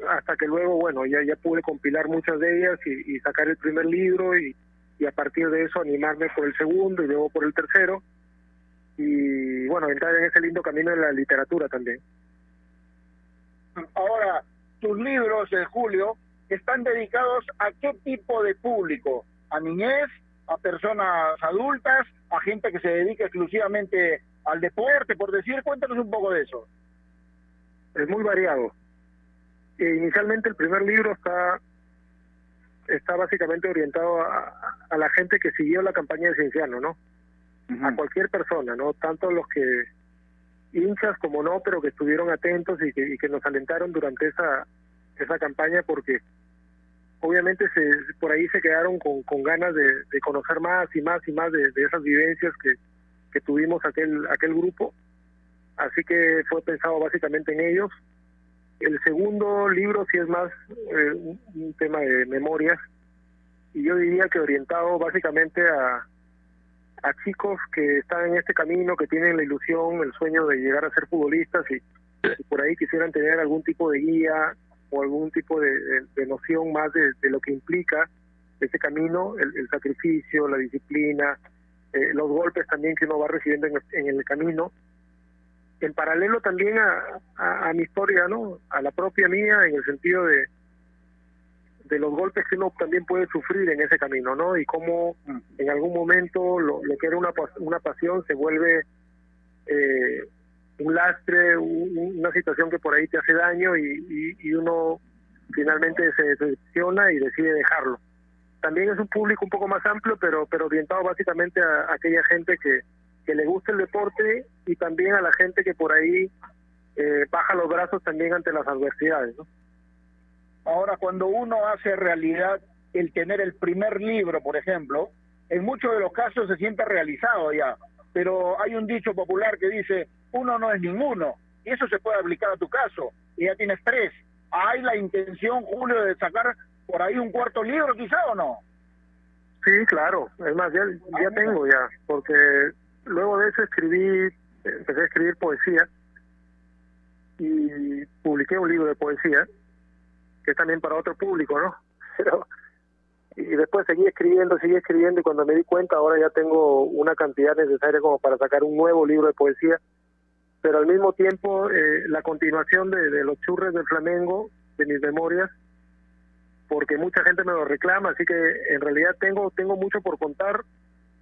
hasta que luego, bueno, ya, ya pude compilar muchas de ellas y, y sacar el primer libro y, y a partir de eso animarme por el segundo y luego por el tercero y bueno, entrar en ese lindo camino de la literatura también. Ahora, tus libros, eh, Julio, están dedicados a qué tipo de público? ¿A niñez? ¿A personas adultas? ¿A gente que se dedica exclusivamente al deporte? Por decir, cuéntanos un poco de eso. Es muy variado. Eh, inicialmente el primer libro está está básicamente orientado a, a la gente que siguió la campaña de Cienciano, ¿no? A cualquier persona, ¿no? Tanto los que hinchas como no, pero que estuvieron atentos y que, y que nos alentaron durante esa esa campaña porque obviamente se, por ahí se quedaron con, con ganas de, de conocer más y más y más de, de esas vivencias que, que tuvimos aquel aquel grupo así que fue pensado básicamente en ellos el segundo libro sí es más eh, un, tema de memorias y yo diría que orientado básicamente a a chicos que están en este camino, que tienen la ilusión, el sueño de llegar a ser futbolistas y, por ahí quisieran tener algún tipo de guía o algún tipo de, noción más de, de lo que implica ese camino, el, el sacrificio, la disciplina, eh, los golpes también que uno va recibiendo en en el camino. En paralelo también a, a, mi historia, ¿no? A la propia mía, en el sentido de, los golpes que uno también puede sufrir en ese camino, ¿no? Y cómo en algún momento lo, que era una, una pasión se vuelve eh, un lastre, un- una situación que por ahí te hace daño y, y, uno finalmente se decepciona y decide dejarlo. También es un público un poco más amplio, pero, pero orientado básicamente a aquella gente que, que le gusta el deporte y también a la gente que por ahí eh, baja los brazos también ante las adversidades, ¿no? Ahora, cuando uno hace realidad el tener el primer libro, por ejemplo, en muchos de los casos se siente realizado ya, pero hay un dicho popular que dice, uno no es ninguno, y eso se puede aplicar a tu caso, y ya tienes tres. ¿Hay la intención, Julio, de sacar por ahí un cuarto libro quizá o no? Sí, claro. Es más, ya, ya tengo ya, porque luego de eso escribí, empecé a escribir poesía y publiqué un libro de poesía, que es también para otro público, ¿no? Pero y después seguí escribiendo, seguí escribiendo y cuando me di cuenta ahora ya tengo una cantidad necesaria como para sacar un nuevo libro de poesía, pero al mismo tiempo eh, la continuación de, de los churres del Flamengo, de mis memorias, porque mucha gente me lo reclama, así que en realidad tengo tengo mucho por contar,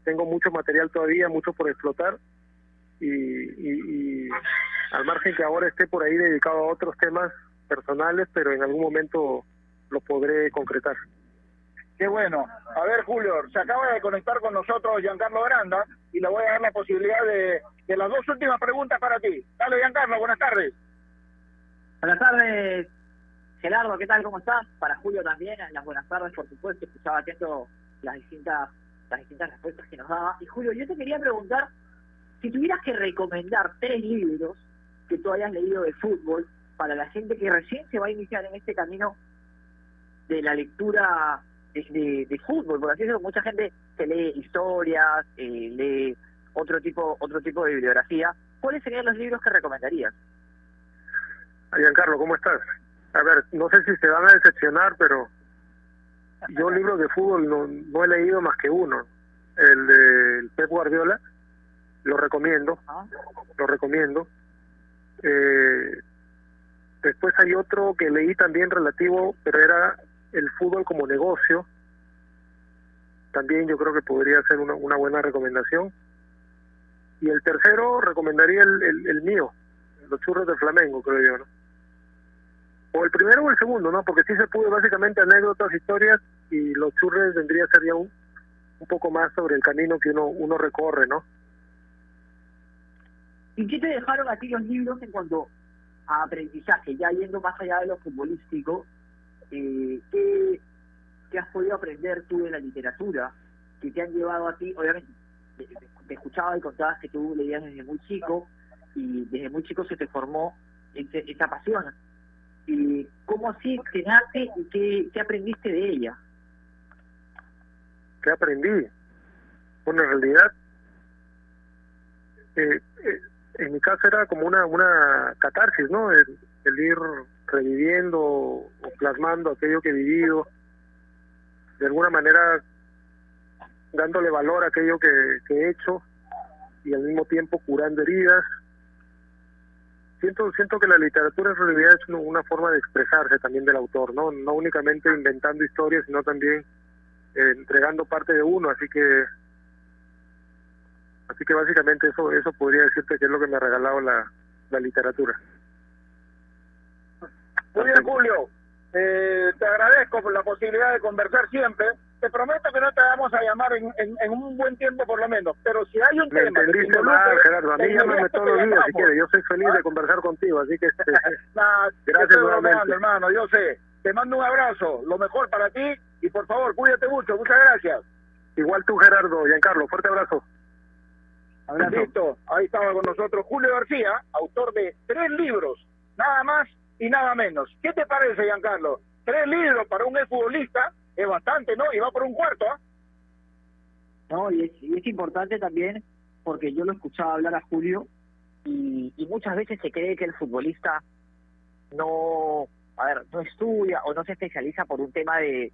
tengo mucho material todavía, mucho por explotar y, y, y al margen que ahora esté por ahí dedicado a otros temas personales, pero en algún momento lo podré concretar. Qué bueno. A ver, Julio, se acaba de conectar con nosotros Giancarlo Granda y le voy a dar la posibilidad de, de las dos últimas preguntas para ti. Dale, Giancarlo, buenas tardes. Buenas tardes, Gerardo, ¿qué tal? ¿Cómo estás? Para Julio también, las buenas tardes, por supuesto, escuchaba atento las distintas, las distintas respuestas que nos daba. Y Julio, yo te quería preguntar, si tuvieras que recomendar tres libros que tú hayas leído de fútbol para la gente que recién se va a iniciar en este camino de la lectura de, de- fútbol, por así decirlo, mucha gente se lee historias, eh, lee otro tipo, otro tipo de bibliografía. ¿Cuáles serían los libros que recomendarías? Giancarlo, ¿cómo estás? A ver, no sé si se van a decepcionar, pero yo libros de fútbol no, no he leído más que uno. El de el Pep Guardiola, lo recomiendo, lo recomiendo. Eh, después hay otro que leí también relativo, pero era el fútbol como negocio. También yo creo que podría ser una, una buena recomendación. Y el tercero recomendaría el, el, el mío, los churros del Flamengo, creo yo, ¿no? O el primero o el segundo, ¿no? Porque sí se pudo básicamente anécdotas, historias, y los churros vendría a ser ya un, un poco más sobre el camino que uno, uno recorre, ¿no? ¿Y qué te dejaron a ti los libros en cuanto a aprendizaje? Ya yendo más allá de lo futbolístico, eh, ¿qué, ¿qué has podido aprender tú de la literatura que te han llevado a ti? Obviamente, te, te escuchaba y contabas que tú leías desde muy chico y desde muy chico se te formó ese- esa pasión. ¿Y cómo así te y qué, qué aprendiste de ella? ¿Qué aprendí? Bueno, en realidad, eh, eh, en mi caso era como una, una catarsis, ¿no? El, el ir reviviendo o plasmando aquello que he vivido, de alguna manera dándole valor a aquello que, que he hecho y al mismo tiempo curando heridas. Siento, siento que la literatura en realidad es una, forma de expresarse también del autor, ¿no? No únicamente inventando historias, sino también eh, entregando parte de uno, así que así que básicamente eso eso podría decirte que es lo que me ha regalado la, la literatura. Muy bien, Julio. Eh, te agradezco por la posibilidad de conversar siempre. Te prometo que no te vamos a llamar en, en, en un buen tiempo por lo menos. Pero si hay un Me tema... entendiste mal, Gerardo. A mí llámame todos los días si quieres. Yo soy feliz de conversar contigo, así que este, Nah, Gracias nuevamente. hermano, yo sé. Te mando un abrazo, lo mejor para ti y por favor, cuídate mucho. Muchas gracias. igual tú, Gerardo, Giancarlo, fuerte abrazo. Listo, ahí estaba con nosotros Julio García, autor de tres libros, nada más y nada menos. ¿Qué te parece, Giancarlo? Tres libros para un exfutbolista es bastante, ¿no? Y va por un cuarto, ¿ah? ¿no? Y es, y es importante también porque yo lo escuchaba hablar a Julio y, y muchas veces se cree que el futbolista no, a ver, no estudia o no se especializa por un tema de,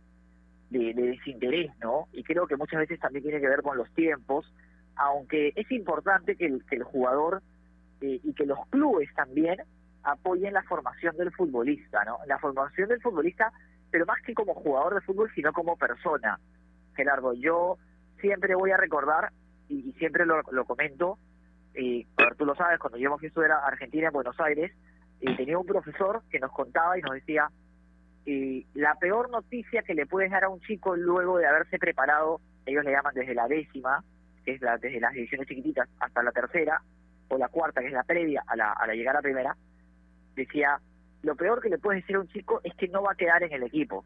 de, de desinterés, ¿no? Y creo que muchas veces también tiene que ver con los tiempos, aunque es importante que el, que el jugador eh, y que los clubes también apoyen la formación del futbolista, ¿no? La formación del futbolista, pero más que como jugador de fútbol, sino como persona. Gerardo, yo siempre voy a recordar, y, y siempre lo, lo comento, eh, tú lo sabes, cuando yo a estudiar a Argentina, en Buenos Aires, eh, tenía un profesor que nos contaba y nos decía, eh, la peor noticia que le puedes dar a un chico luego de haberse preparado, ellos le llaman desde la décima, que es la, desde las divisiones chiquititas hasta la tercera, o la cuarta, que es la previa a la, a la llegada a la primera, decía, lo peor que le puedes decir a un chico es que no va a quedar en el equipo.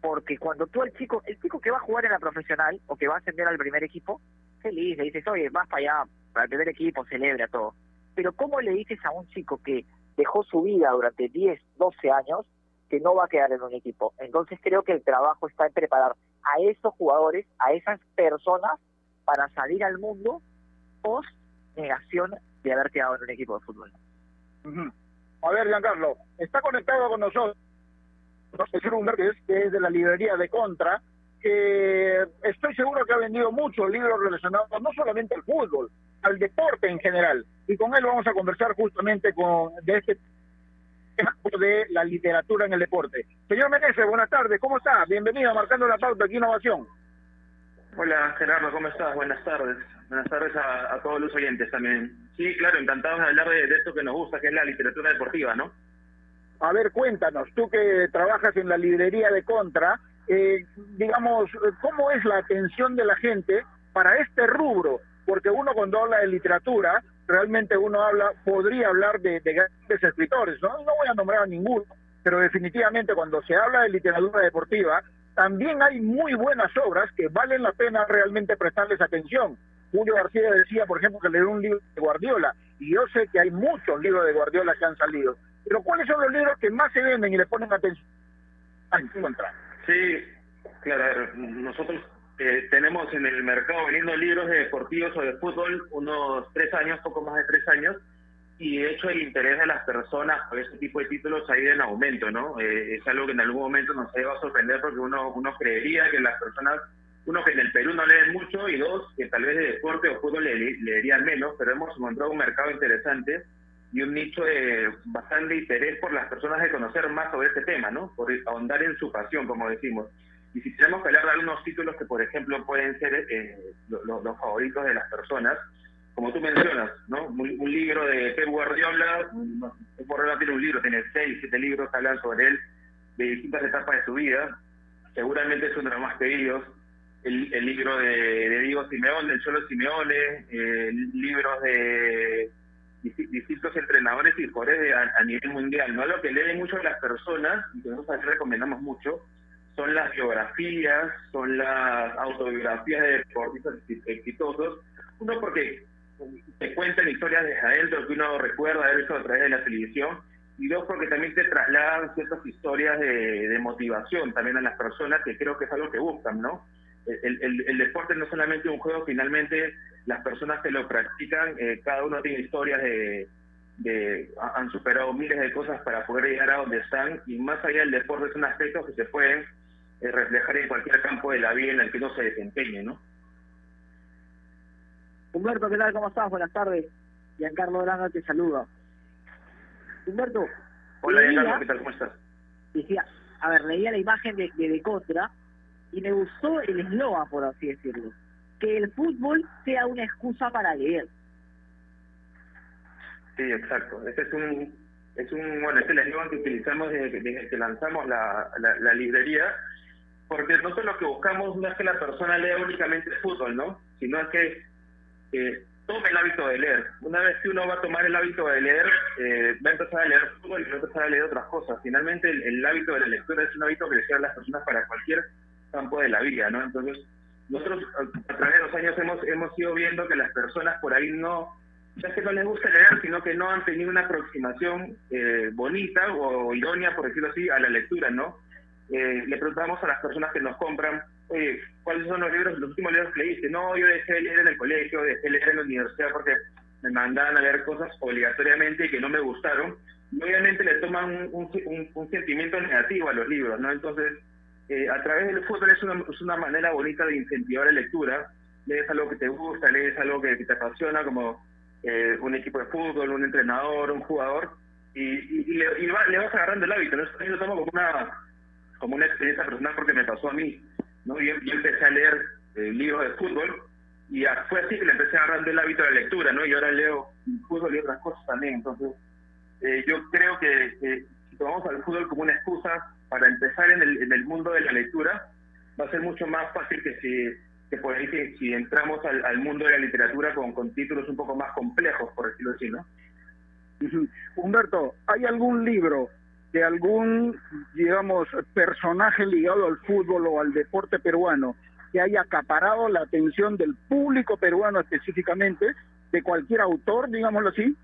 Porque cuando tú al chico, el chico que va a jugar en la profesional o que va a ascender al primer equipo, feliz, le dices, oye, vas para allá, para el primer equipo, celebra todo. Pero ¿cómo le dices a un chico que dejó su vida durante 10, 12 años que no va a quedar en un equipo? Entonces creo que el trabajo está en preparar a esos jugadores, a esas personas, para salir al mundo post negación de haber quedado en un equipo de fútbol. Ujú. A ver, Giancarlo, está conectado con nosotros José Márquez, que es de la librería de Contra, que estoy seguro que ha vendido muchos libros relacionados no solamente al fútbol, al deporte en general. Y con él vamos a conversar justamente con de este de la literatura en el deporte. Señor Meneses, buenas tardes, ¿cómo está? Bienvenido a Marcando la Pauta aquí Innovación. Hola Gerardo, ¿cómo estás? Buenas tardes. Buenas tardes a, todos los oyentes también. Sí, claro, encantados de hablar de, de esto que nos gusta, que es la literatura deportiva, ¿no? A ver, cuéntanos, tú que trabajas en la librería de Contra, eh, digamos, ¿cómo es la atención de la gente para este rubro? Porque uno cuando habla de literatura, realmente uno habla, podría hablar de, de grandes escritores, ¿no? No voy a nombrar a ninguno, pero definitivamente cuando se habla de literatura deportiva, también hay muy buenas obras que valen la pena realmente prestarles atención. Julio García decía, por ejemplo, que leyó un libro de Guardiola, y yo sé que hay muchos libros de Guardiola que han salido. Pero ¿cuáles son los libros que más se venden y le ponen atención en contra? Sí, claro, nosotros eh, tenemos en el mercado vendiendo libros de deportivos o de fútbol unos tres años, poco más de tres años, y de hecho el interés de las personas por este tipo de títulos ha ido en aumento, ¿no? Eh, es algo que en algún momento nos llevado a sorprender porque uno, uno creería que las personas, uno que en el Perú no leen mucho y dos, que tal vez de deporte o fútbol le, leerían menos, pero hemos encontrado un mercado interesante y un nicho de bastante interés por las personas de conocer más sobre este tema, ¿no? Por ahondar en su pasión, como decimos. Y si tenemos que hablar de algunos títulos que, por ejemplo, pueden ser eh, lo- lo- los favoritos de las personas, como tú mencionas, ¿no? Un, libro de Pep Guardiola, Pep Guardiola tiene un libro, tiene seis, siete libros que hablan sobre él de distintas etapas de su vida. Seguramente es uno de los más pedidos. El, el libro de, Diego Simeone, del Cholo Simeone, eh, libros de distintos entrenadores y jugadores a, a nivel mundial. ¿no? Lo que leen mucho las personas, y que nosotros aquí recomendamos mucho, son las biografías, son las autobiografías de deportistas exi- exitosos. Uno porque te cuentan historias desde adentro que uno recuerda haber visto a través de la televisión, y dos porque también te trasladan ciertas historias de, motivación también a las personas, que creo que es algo que buscan, ¿no? El, deporte no es solamente un juego, finalmente las personas que lo practican, eh, cada uno tiene historias de, de- ha- han superado miles de cosas para poder llegar a donde están y más allá del deporte es un aspecto que se puede eh, reflejar en cualquier campo de la vida en el que uno se desempeñe, ¿no? Humberto, ¿qué tal? ¿Cómo estás? Buenas tardes. Giancarlo Granda te saluda. Humberto. Hola, leía- Giancarlo, ¿qué tal? ¿Cómo estás? Decía, a ver, leía la imagen de, de, de Contra y me gustó el eslogan, por así decirlo. Que el fútbol sea una excusa para leer. Sí, exacto. Ese es un, es un bueno, es el eslogan que utilizamos desde que, desde que lanzamos la, la, la librería, porque nosotros lo que buscamos no es que la persona lea únicamente fútbol, ¿no? Sino es que eh, tome el hábito de leer. Una vez que uno va a tomar el hábito de leer, eh, va a empezar a leer fútbol y va a empezar a leer otras cosas. Finalmente, el, hábito de la lectura es un hábito que desean las personas para cualquier campo de la vida, ¿no? Entonces, nosotros a través de los años hemos, hemos ido viendo que las personas por ahí no, es que no les gusta leer, sino que no han tenido una aproximación eh, bonita o idónea, por decirlo así, a la lectura, ¿no? Eh, le preguntamos a las personas que nos compran, oye, ¿cuáles son los libros, los últimos libros que leíste? No, yo dejé de leer en el colegio, dejé de leer en la universidad porque me mandaban a leer cosas obligatoriamente que no me gustaron. Y obviamente le toman un, sentimiento negativo a los libros, ¿no? Entonces, eh, a través del fútbol es una, es una manera bonita de incentivar la lectura. Lees algo que te gusta, lees algo que, te apasiona, como eh, un equipo de fútbol, un entrenador, un jugador, y, y, le, y va- le vas agarrando el hábito. ¿no? Yo lo tomo como una, como una experiencia personal porque me pasó a mí. ¿No? Yo, yo empecé a leer eh, libros de fútbol y fue así que le empecé agarrando el hábito de la lectura, ¿no? Y ahora leo fútbol y otras cosas también. Entonces, eh, yo creo que, si tomamos al fútbol como una excusa para empezar en el, mundo de la lectura, va a ser mucho más fácil que si, que por ahí si, entramos al, mundo de la literatura con, con títulos un poco más complejos, por decirlo así, ¿no? Humberto, ¿hay algún libro de algún, digamos, personaje ligado al fútbol o al deporte peruano que haya acaparado la atención del público peruano específicamente, de cualquier autor, digámoslo así?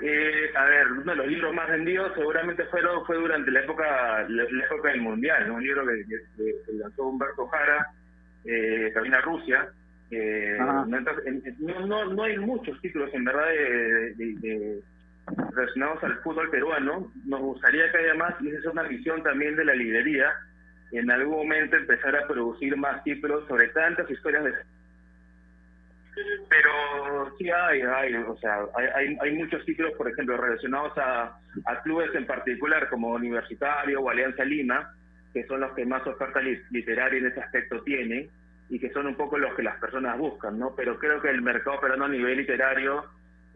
Eh, a ver, uno de los libros más vendidos seguramente fueron, fue durante la época la, la época del Mundial, ¿no? un libro que, que- que lanzó Humberto Jara, eh, Camina Rusia. eh, no, no, no hay muchos títulos en verdad de, de- de- relacionados al fútbol peruano. Nos gustaría que haya más, y esa es una misión también de la librería, en algún momento empezar a producir más títulos sobre tantas historias de pero sí hay, hay, o sea, hay, hay, muchos títulos, por ejemplo, relacionados a, a clubes en particular, como Universitario o Alianza Lima, que son los que más oferta li- literaria en ese aspecto tienen y que son un poco los que las personas buscan, ¿no? Pero creo que el mercado peruano a nivel literario,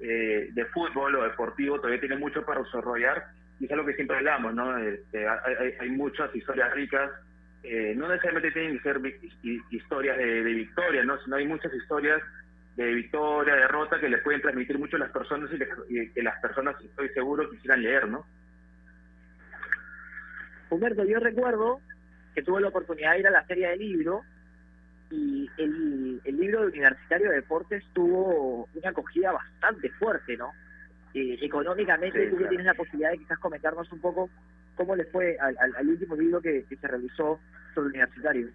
eh, de fútbol o deportivo, todavía tiene mucho para desarrollar y es algo que siempre hablamos, ¿no? Este, hay, muchas historias ricas, eh, no necesariamente tienen que ser historias de, de victoria, ¿no? Sino hay muchas historias de victoria, derrota, que les pueden transmitir mucho a las personas y que las personas, estoy seguro, quisieran leer, ¿no? Humberto, yo recuerdo que tuve la oportunidad de ir a la Feria del Libro y el, el libro de Universitario de Deportes tuvo una acogida bastante fuerte, ¿no? Eh, económicamente, Sí, tú que claro. tienes la posibilidad de quizás comentarnos un poco cómo le fue al, al- al último libro que, que se realizó sobre Universitario.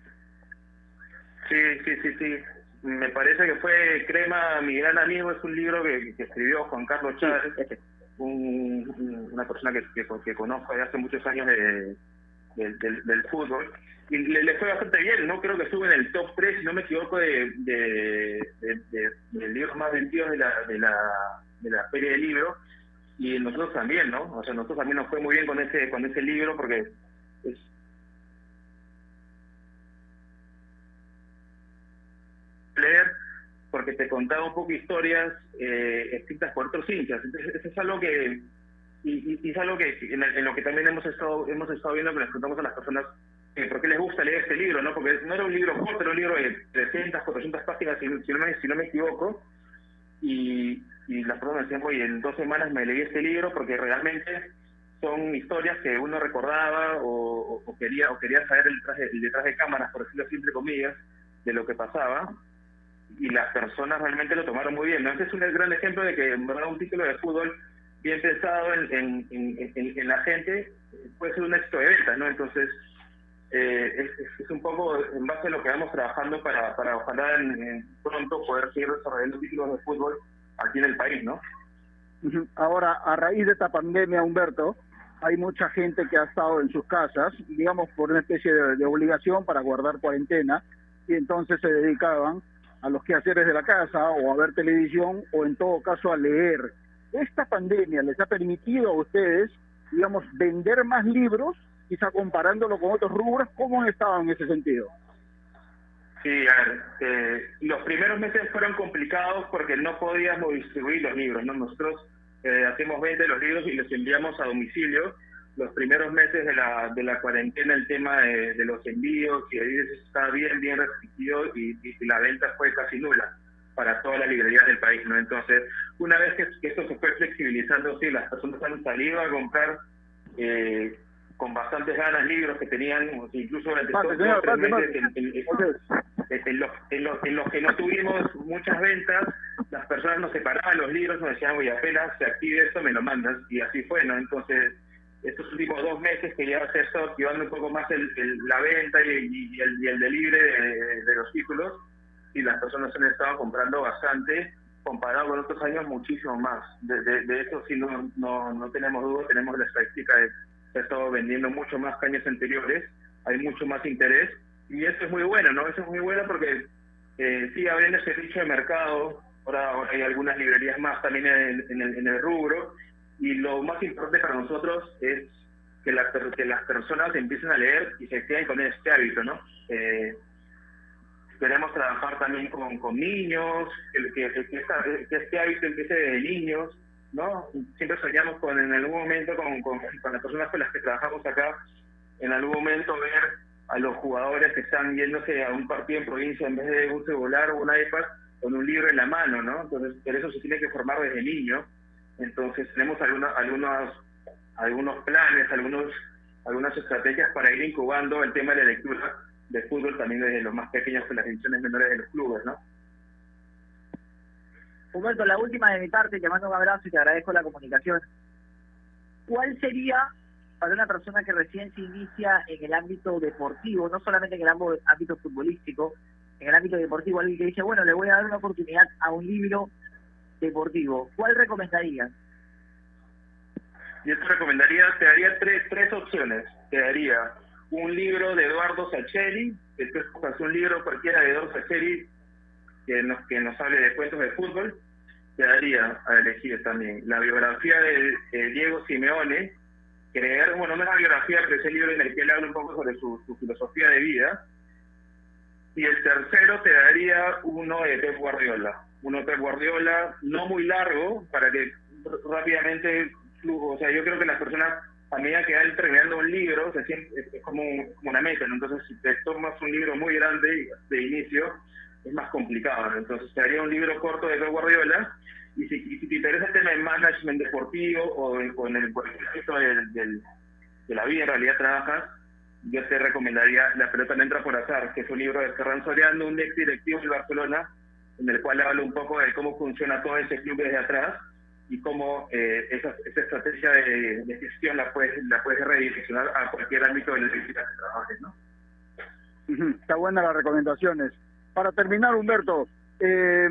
Sí, sí, sí, sí. Me parece que fue Crema, mi gran amigo, es un libro que, que escribió Juan Carlos Chávez, un- un- una persona que, que, que conozco de hace muchos años de, del- del, fútbol. Y le, le fue bastante bien, ¿no? Creo que estuvo en el top 3, si no me equivoco, de, de, de, de- de libros más vendidos de la, de, la, de la Feria del Libro. Y nosotros también, ¿no? O sea, nosotros también nos fue muy bien con ese, con ese libro porque es leer porque te contaba un poco historias eh, escritas por otros hinchas. Entonces, eso es algo que, y, y es algo que en, en lo que también hemos estado, hemos estado viendo que les contamos a las personas eh, por qué les gusta leer este libro, ¿no? Porque no era un libro corto, era un libro de 300, 400 páginas, si, si no, me, si no me equivoco, y, y las personas decían, oye, en dos semanas me leí este libro porque realmente son historias que uno recordaba o, o quería o quería saber el de, el detrás de cámaras, por decirlo así, entre comillas, de lo que pasaba, y las personas realmente lo tomaron muy bien. ¿no? Este es un gran ejemplo de que, en verdad, un título de fútbol bien pensado en, en, en, la gente puede ser un éxito de venta, ¿no? Entonces, eh, es, es, un poco en base a lo que vamos trabajando para, para ojalá en, pronto poder seguir desarrollando títulos de fútbol aquí en el país, ¿no? Ahora, a raíz de esta pandemia, Humberto, hay mucha gente que ha estado en sus casas, digamos, por una especie de obligación para guardar cuarentena, y entonces se dedicaban a los quehaceres de la casa o a ver televisión o en todo caso a leer. ¿Esta pandemia les ha permitido a ustedes, digamos, vender más libros quizá comparándolo con otros rubros, ¿cómo han estado en ese sentido? Sí, a ver, eh, los primeros meses fueron complicados porque no podíamos distribuir los libros, ¿no? Nosotros eh, hacemos 20 los libros y los enviamos a domicilio. Los primeros meses de la, de la cuarentena el tema de, de los envíos y ahí está bien, bien restringido y, la venta fue casi nula para todas las librerías del país, ¿no? Entonces, una vez que, que esto se fue flexibilizando, sí, las personas han salido a comprar eh, con bastantes ganas libros que tenían, incluso durante los tres meses, en, en, en, los, en, los, en los que no tuvimos muchas ventas, las personas nos separaban los libros, nos decían, oye, apenas se active esto, me lo mandas, y así fue, ¿no? Entonces, estos últimos dos meses que ya se está activando un poco más el, el, la venta y, y, el, y el delivery de, de, los títulos, y las personas han estado comprando bastante, comparado con otros años, muchísimo más. De, eso sí no, no, no tenemos duda, tenemos la estadística de se ha estado vendiendo mucho más que anteriores, hay mucho más interés y eso es muy bueno, ¿no? Eso es muy bueno porque eh, sigue ese nicho de mercado, ahora, ahora, hay algunas librerías más también en, en, el, en, el, rubro y lo más importante para nosotros es que, la, que las personas empiecen a leer y se queden con este hábito, ¿no? Eh, queremos trabajar también con, con niños, que, que, este hábito empiece de niños, ¿no? Siempre soñamos con en algún momento con, con, las personas con las que trabajamos acá, en algún momento ver a los jugadores que están yéndose a un partido en provincia en vez de un celular o un iPad con un libro en la mano, ¿no? Entonces, por eso se tiene que formar desde niño. Entonces, tenemos alguna, algunos, algunos planes, algunos, algunas estrategias para ir incubando el tema de la lectura de fútbol también desde los más pequeños con las divisiones menores de los clubes, ¿no? Humberto, la última de mi parte, te mando un abrazo y te agradezco la comunicación. ¿Cuál sería para una persona que recién se inicia en el ámbito deportivo, no solamente en el ámbito futbolístico, en el ámbito deportivo, alguien que dice, bueno, le voy a dar una oportunidad a un libro deportivo, ¿cuál recomendarías? Yo te recomendaría, te daría tres, tres opciones. Te daría un libro de Eduardo Sacheri, que tú escojas un libro cualquiera de Eduardo Sacheri que nos, que nos hable de cuentos de fútbol, te daría a elegir también la biografía de, de Diego Simeone, creer, bueno, no es una biografía, pero es el libro en el que él habla un poco sobre su, su, filosofía de vida. Y el tercero te daría uno de Pep Guardiola. Uno de Pep Guardiola, no muy largo, para que rápidamente, o sea, yo creo que las personas, a medida que van terminando un libro, se siente, es como, como una meta. Entonces, si te tomas un libro muy grande de inicio, es más complicado. Entonces, te daría un libro corto de Pep Guardiola y si, te interesa el tema de management deportivo o, en, el contexto del, del, de la vida en realidad trabajas, yo te recomendaría La pelota no entra por azar, que es un libro de Ferran Soriano, un ex directivo de Barcelona, en el cual habla un poco de cómo funciona todo ese club desde atrás y cómo eh, esa, esa, estrategia de, gestión la puedes, la puedes redireccionar a cualquier ámbito de la que trabajes, ¿no? Está buena las recomendaciones. Para terminar, Humberto, eh,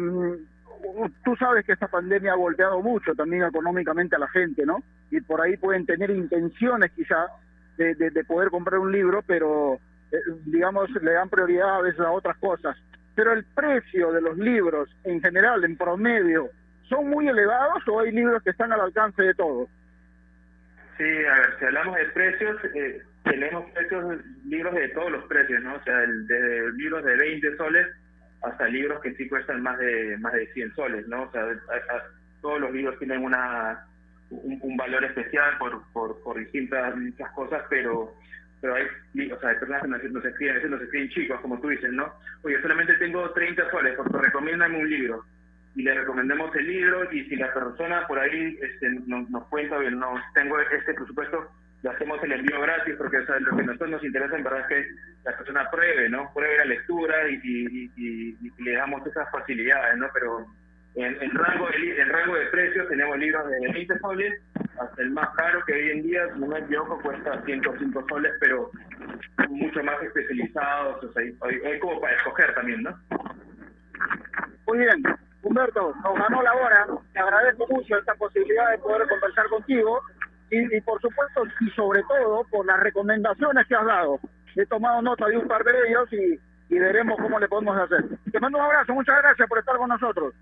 tú sabes que esta pandemia ha golpeado mucho también económicamente a la gente, ¿no? Y por ahí pueden tener intenciones quizá de, de, de poder comprar un libro, pero eh, digamos le dan prioridad a veces a otras cosas. Pero el precio de los libros en general, en promedio, ¿son muy elevados o hay libros que están al alcance de todos? Sí, a ver, si hablamos de precios, eh, tenemos precios, libros de todos los precios, ¿no? O sea, el, de libros de 20 soles hasta libros que sí cuestan más de más de 100 soles, ¿no? O sea, todos los libros tienen una un, valor especial por, por, por distintas, distintas cosas, pero pero hay, o sea, hay personas que nos, escriben, a veces nos escriben chicos, como tú dices, ¿no? Oye, solamente tengo 30 soles, porque recomiéndame un libro. Y le recomendamos el libro, y si la persona por ahí este, nos, cuenta, bien, no tengo este presupuesto, le hacemos el envío gratis, porque o sea, lo que a nosotros nos interesa en verdad es que la persona pruebe, ¿no? Pruebe la lectura y, le damos esas facilidades, ¿no? Pero en, rango de, en rango de precios tenemos libros de 20 soles hasta el más caro que hoy en día, si no me equivoco, cuesta 105 soles, pero mucho más especializados, o sea, hay, como para escoger también, ¿no? Muy bien, Humberto, nos ganó la hora, te agradezco mucho esta posibilidad de poder conversar contigo y, y por supuesto y sobre todo por las recomendaciones que has dado. He tomado nota de un par de ellos y, y veremos cómo le podemos hacer. Te mando un abrazo, muchas gracias por estar con nosotros.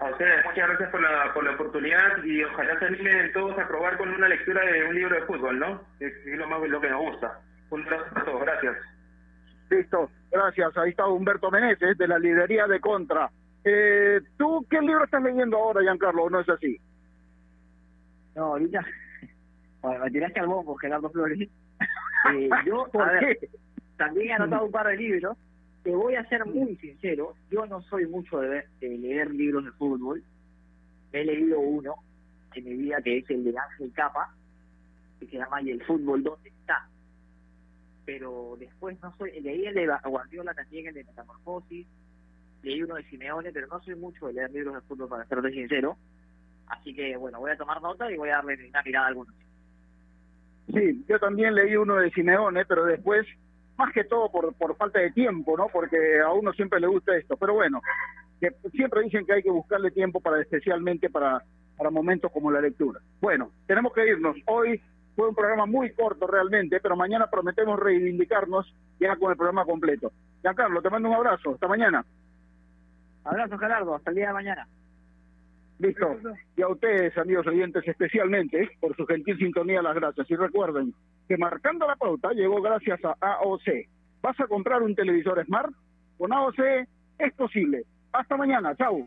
A ustedes, muchas gracias por la, por la oportunidad y ojalá se animen todos a probar con una lectura de un libro de fútbol, ¿no? Es, lo más lo que nos gusta. Un abrazo a todos, gracias. Listo, gracias. Ahí está Humberto Meneses de la Lidería de Contra. Eh, ¿Tú qué libro estás leyendo ahora, Giancarlo, no es así? No, ahorita, bueno, me tiraste al bombo, Gerardo Flores. Eh, yo, a ver, también he anotado un par de libros te voy a ser muy sincero, yo no soy mucho de, leer libros de fútbol. He leído uno en mi vida que es el de Ángel Capa, que se llama ¿Y el fútbol dónde está? Pero después no soy, leí el de Guardiola también, el de Metamorfosis, leí uno de Simeone, pero no soy mucho de leer libros de fútbol para serte sincero. Así que bueno, voy a tomar nota y voy a darle una mirada a algunos. Sí, yo también leí uno de Simeone, pero después más que todo por, por falta de tiempo, ¿no? Porque a uno siempre le gusta esto, pero bueno, que siempre dicen que hay que buscarle tiempo para especialmente para, para momentos como la lectura. Bueno, tenemos que irnos. Hoy fue un programa muy corto realmente, pero mañana prometemos reivindicarnos ya con el programa completo. Giancarlo, te mando un abrazo. Hasta mañana. Abrazo, Gerardo. Hasta el día de mañana. Listo. Y a ustedes, amigos oyentes, especialmente por su gentil sintonía, las gracias. Y recuerden que marcando la pauta llegó gracias a AOC. ¿Vas a comprar un televisor Smart? Con AOC es posible. Hasta mañana. Chau.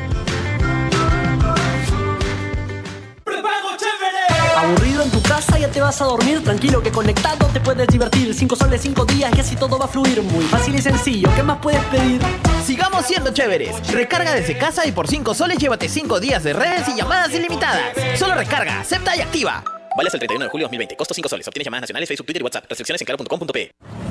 Aburrido en tu casa, ya te vas a dormir. Tranquilo que conectado te puedes divertir. Cinco soles, cinco días y así todo va a fluir. Muy fácil y sencillo. ¿Qué más puedes pedir? Sigamos siendo chéveres. Recarga desde casa y por 5 soles llévate 5 días de redes y llamadas ilimitadas. Solo recarga, acepta y activa. Vale hasta el 31 de julio de 2020. Costo 5 soles. Obtienes llamadas nacionales, Facebook, Twitter y WhatsApp. Restricciones en claro.com.pe.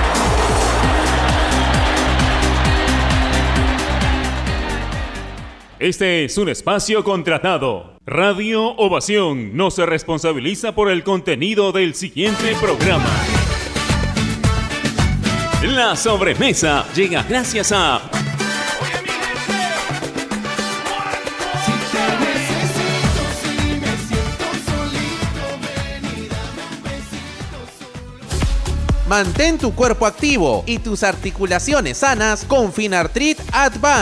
Este es un espacio contratado. Radio Ovación no se responsabiliza por el contenido del siguiente programa. La sobremesa llega gracias a Mantén tu cuerpo activo y tus articulaciones sanas con Finartrit Advance.